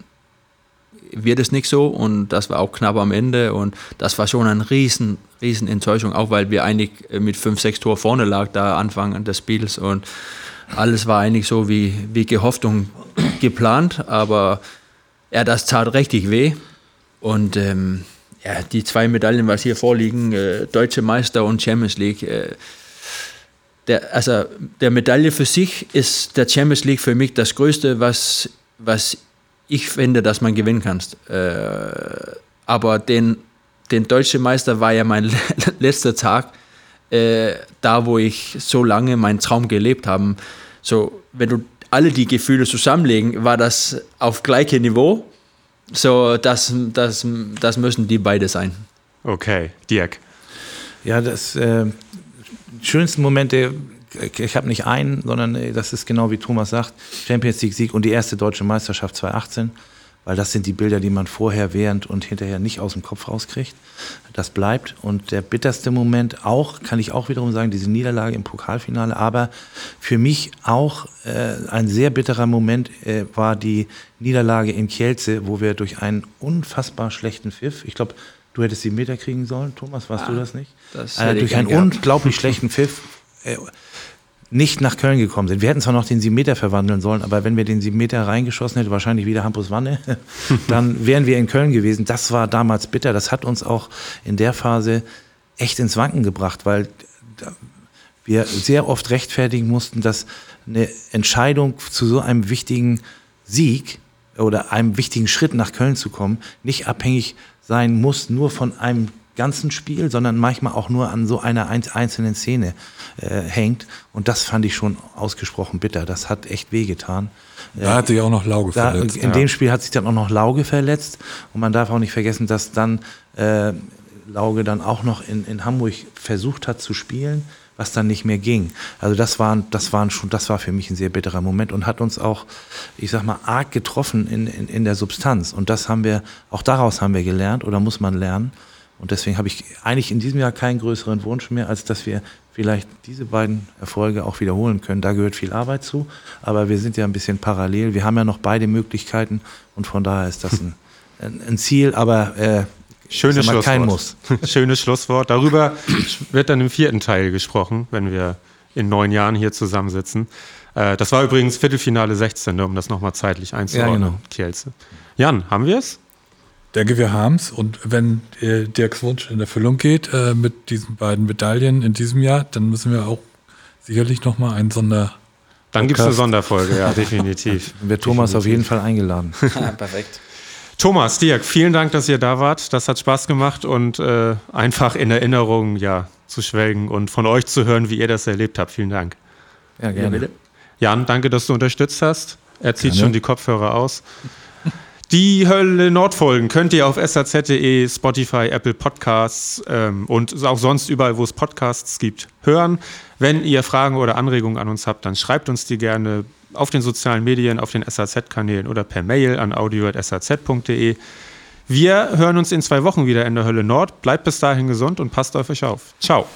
wird es nicht so und das war auch knapp am Ende und das war schon eine riesen, riesen Enttäuschung, auch weil wir eigentlich mit 5, 6 Tor vorne lag da Anfang des Spiels und alles war eigentlich so wie, wie gehofft und geplant, aber ja, das tat richtig weh und ähm, ja, die zwei Medaillen, was hier vorliegen, äh, Deutsche Meister und Champions League, äh, der, also der Medaille für sich ist der Champions League für mich das Größte, was, was ich finde, dass man gewinnen kann. Äh, aber den, den Deutschen Meister war ja mein (laughs) letzter Tag, äh, da wo ich so lange meinen Traum gelebt habe. So, wenn du alle die Gefühle zusammenlegen, war das auf gleichem Niveau. So, das, das, das müssen die beide sein. Okay, Dirk. Ja, das äh, schönsten Momente ich habe nicht einen, sondern äh, das ist genau wie Thomas sagt, Champions League Sieg und die erste deutsche Meisterschaft 2018 weil das sind die Bilder, die man vorher, während und hinterher nicht aus dem Kopf rauskriegt. Das bleibt. Und der bitterste Moment auch, kann ich auch wiederum sagen, diese Niederlage im Pokalfinale. Aber für mich auch äh, ein sehr bitterer Moment äh, war die Niederlage in Kielce, wo wir durch einen unfassbar schlechten Pfiff, ich glaube, du hättest die Meter kriegen sollen, Thomas, warst ah, du das nicht? Das äh, durch einen gehabt. unglaublich schlechten Pfiff äh, nicht nach Köln gekommen sind. Wir hätten zwar noch den 7 Meter verwandeln sollen, aber wenn wir den 7 Meter reingeschossen hätten, wahrscheinlich wieder Hampus Wanne, (laughs) dann wären wir in Köln gewesen. Das war damals bitter. Das hat uns auch in der Phase echt ins Wanken gebracht, weil wir sehr oft rechtfertigen mussten, dass eine Entscheidung zu so einem wichtigen Sieg oder einem wichtigen Schritt nach Köln zu kommen, nicht abhängig sein muss nur von einem ganzen Spiel, sondern manchmal auch nur an so einer einzelnen Szene äh, hängt. Und das fand ich schon ausgesprochen bitter. Das hat echt wehgetan. Da hat sich auch noch Lauge da, verletzt. In ja. dem Spiel hat sich dann auch noch Lauge verletzt. Und man darf auch nicht vergessen, dass dann äh, Lauge dann auch noch in, in Hamburg versucht hat zu spielen was dann nicht mehr ging. Also das war, das waren schon, das war für mich ein sehr bitterer Moment und hat uns auch, ich sag mal, arg getroffen in, in, in der Substanz. Und das haben wir, auch daraus haben wir gelernt oder muss man lernen. Und deswegen habe ich eigentlich in diesem Jahr keinen größeren Wunsch mehr, als dass wir vielleicht diese beiden Erfolge auch wiederholen können. Da gehört viel Arbeit zu, aber wir sind ja ein bisschen parallel. Wir haben ja noch beide Möglichkeiten und von daher ist das ein, (laughs) ein Ziel, aber äh, Schönes Schlusswort. kein Muss. (laughs) Schönes Schlusswort. Darüber wird dann im vierten Teil gesprochen, wenn wir in neun Jahren hier zusammensitzen. Äh, das war übrigens Viertelfinale 16, um das nochmal zeitlich einzuordnen. Ja, genau. Kielze. Jan, haben wir es? Denke, wir haben es. Und wenn äh, Dirks Wunsch in Erfüllung geht äh, mit diesen beiden Medaillen in diesem Jahr, dann müssen wir auch sicherlich nochmal einen Sonder. Dann gibt es eine Sonderfolge, ja, definitiv. Dann wird Thomas definitiv. auf jeden Fall eingeladen. (laughs) perfekt. Thomas, Dirk, vielen Dank, dass ihr da wart. Das hat Spaß gemacht und äh, einfach in Erinnerung ja, zu schwelgen und von euch zu hören, wie ihr das erlebt habt. Vielen Dank. Ja, gerne. Jan, danke, dass du unterstützt hast. Er zieht gerne. schon die Kopfhörer aus. Die Hölle Nordfolgen könnt ihr auf saz.de, Spotify, Apple Podcasts ähm, und auch sonst überall, wo es Podcasts gibt, hören. Wenn ihr Fragen oder Anregungen an uns habt, dann schreibt uns die gerne auf den sozialen Medien, auf den SAZ-Kanälen oder per Mail an audio.saz.de. Wir hören uns in zwei Wochen wieder in der Hölle Nord. Bleibt bis dahin gesund und passt auf euch auf. Ciao.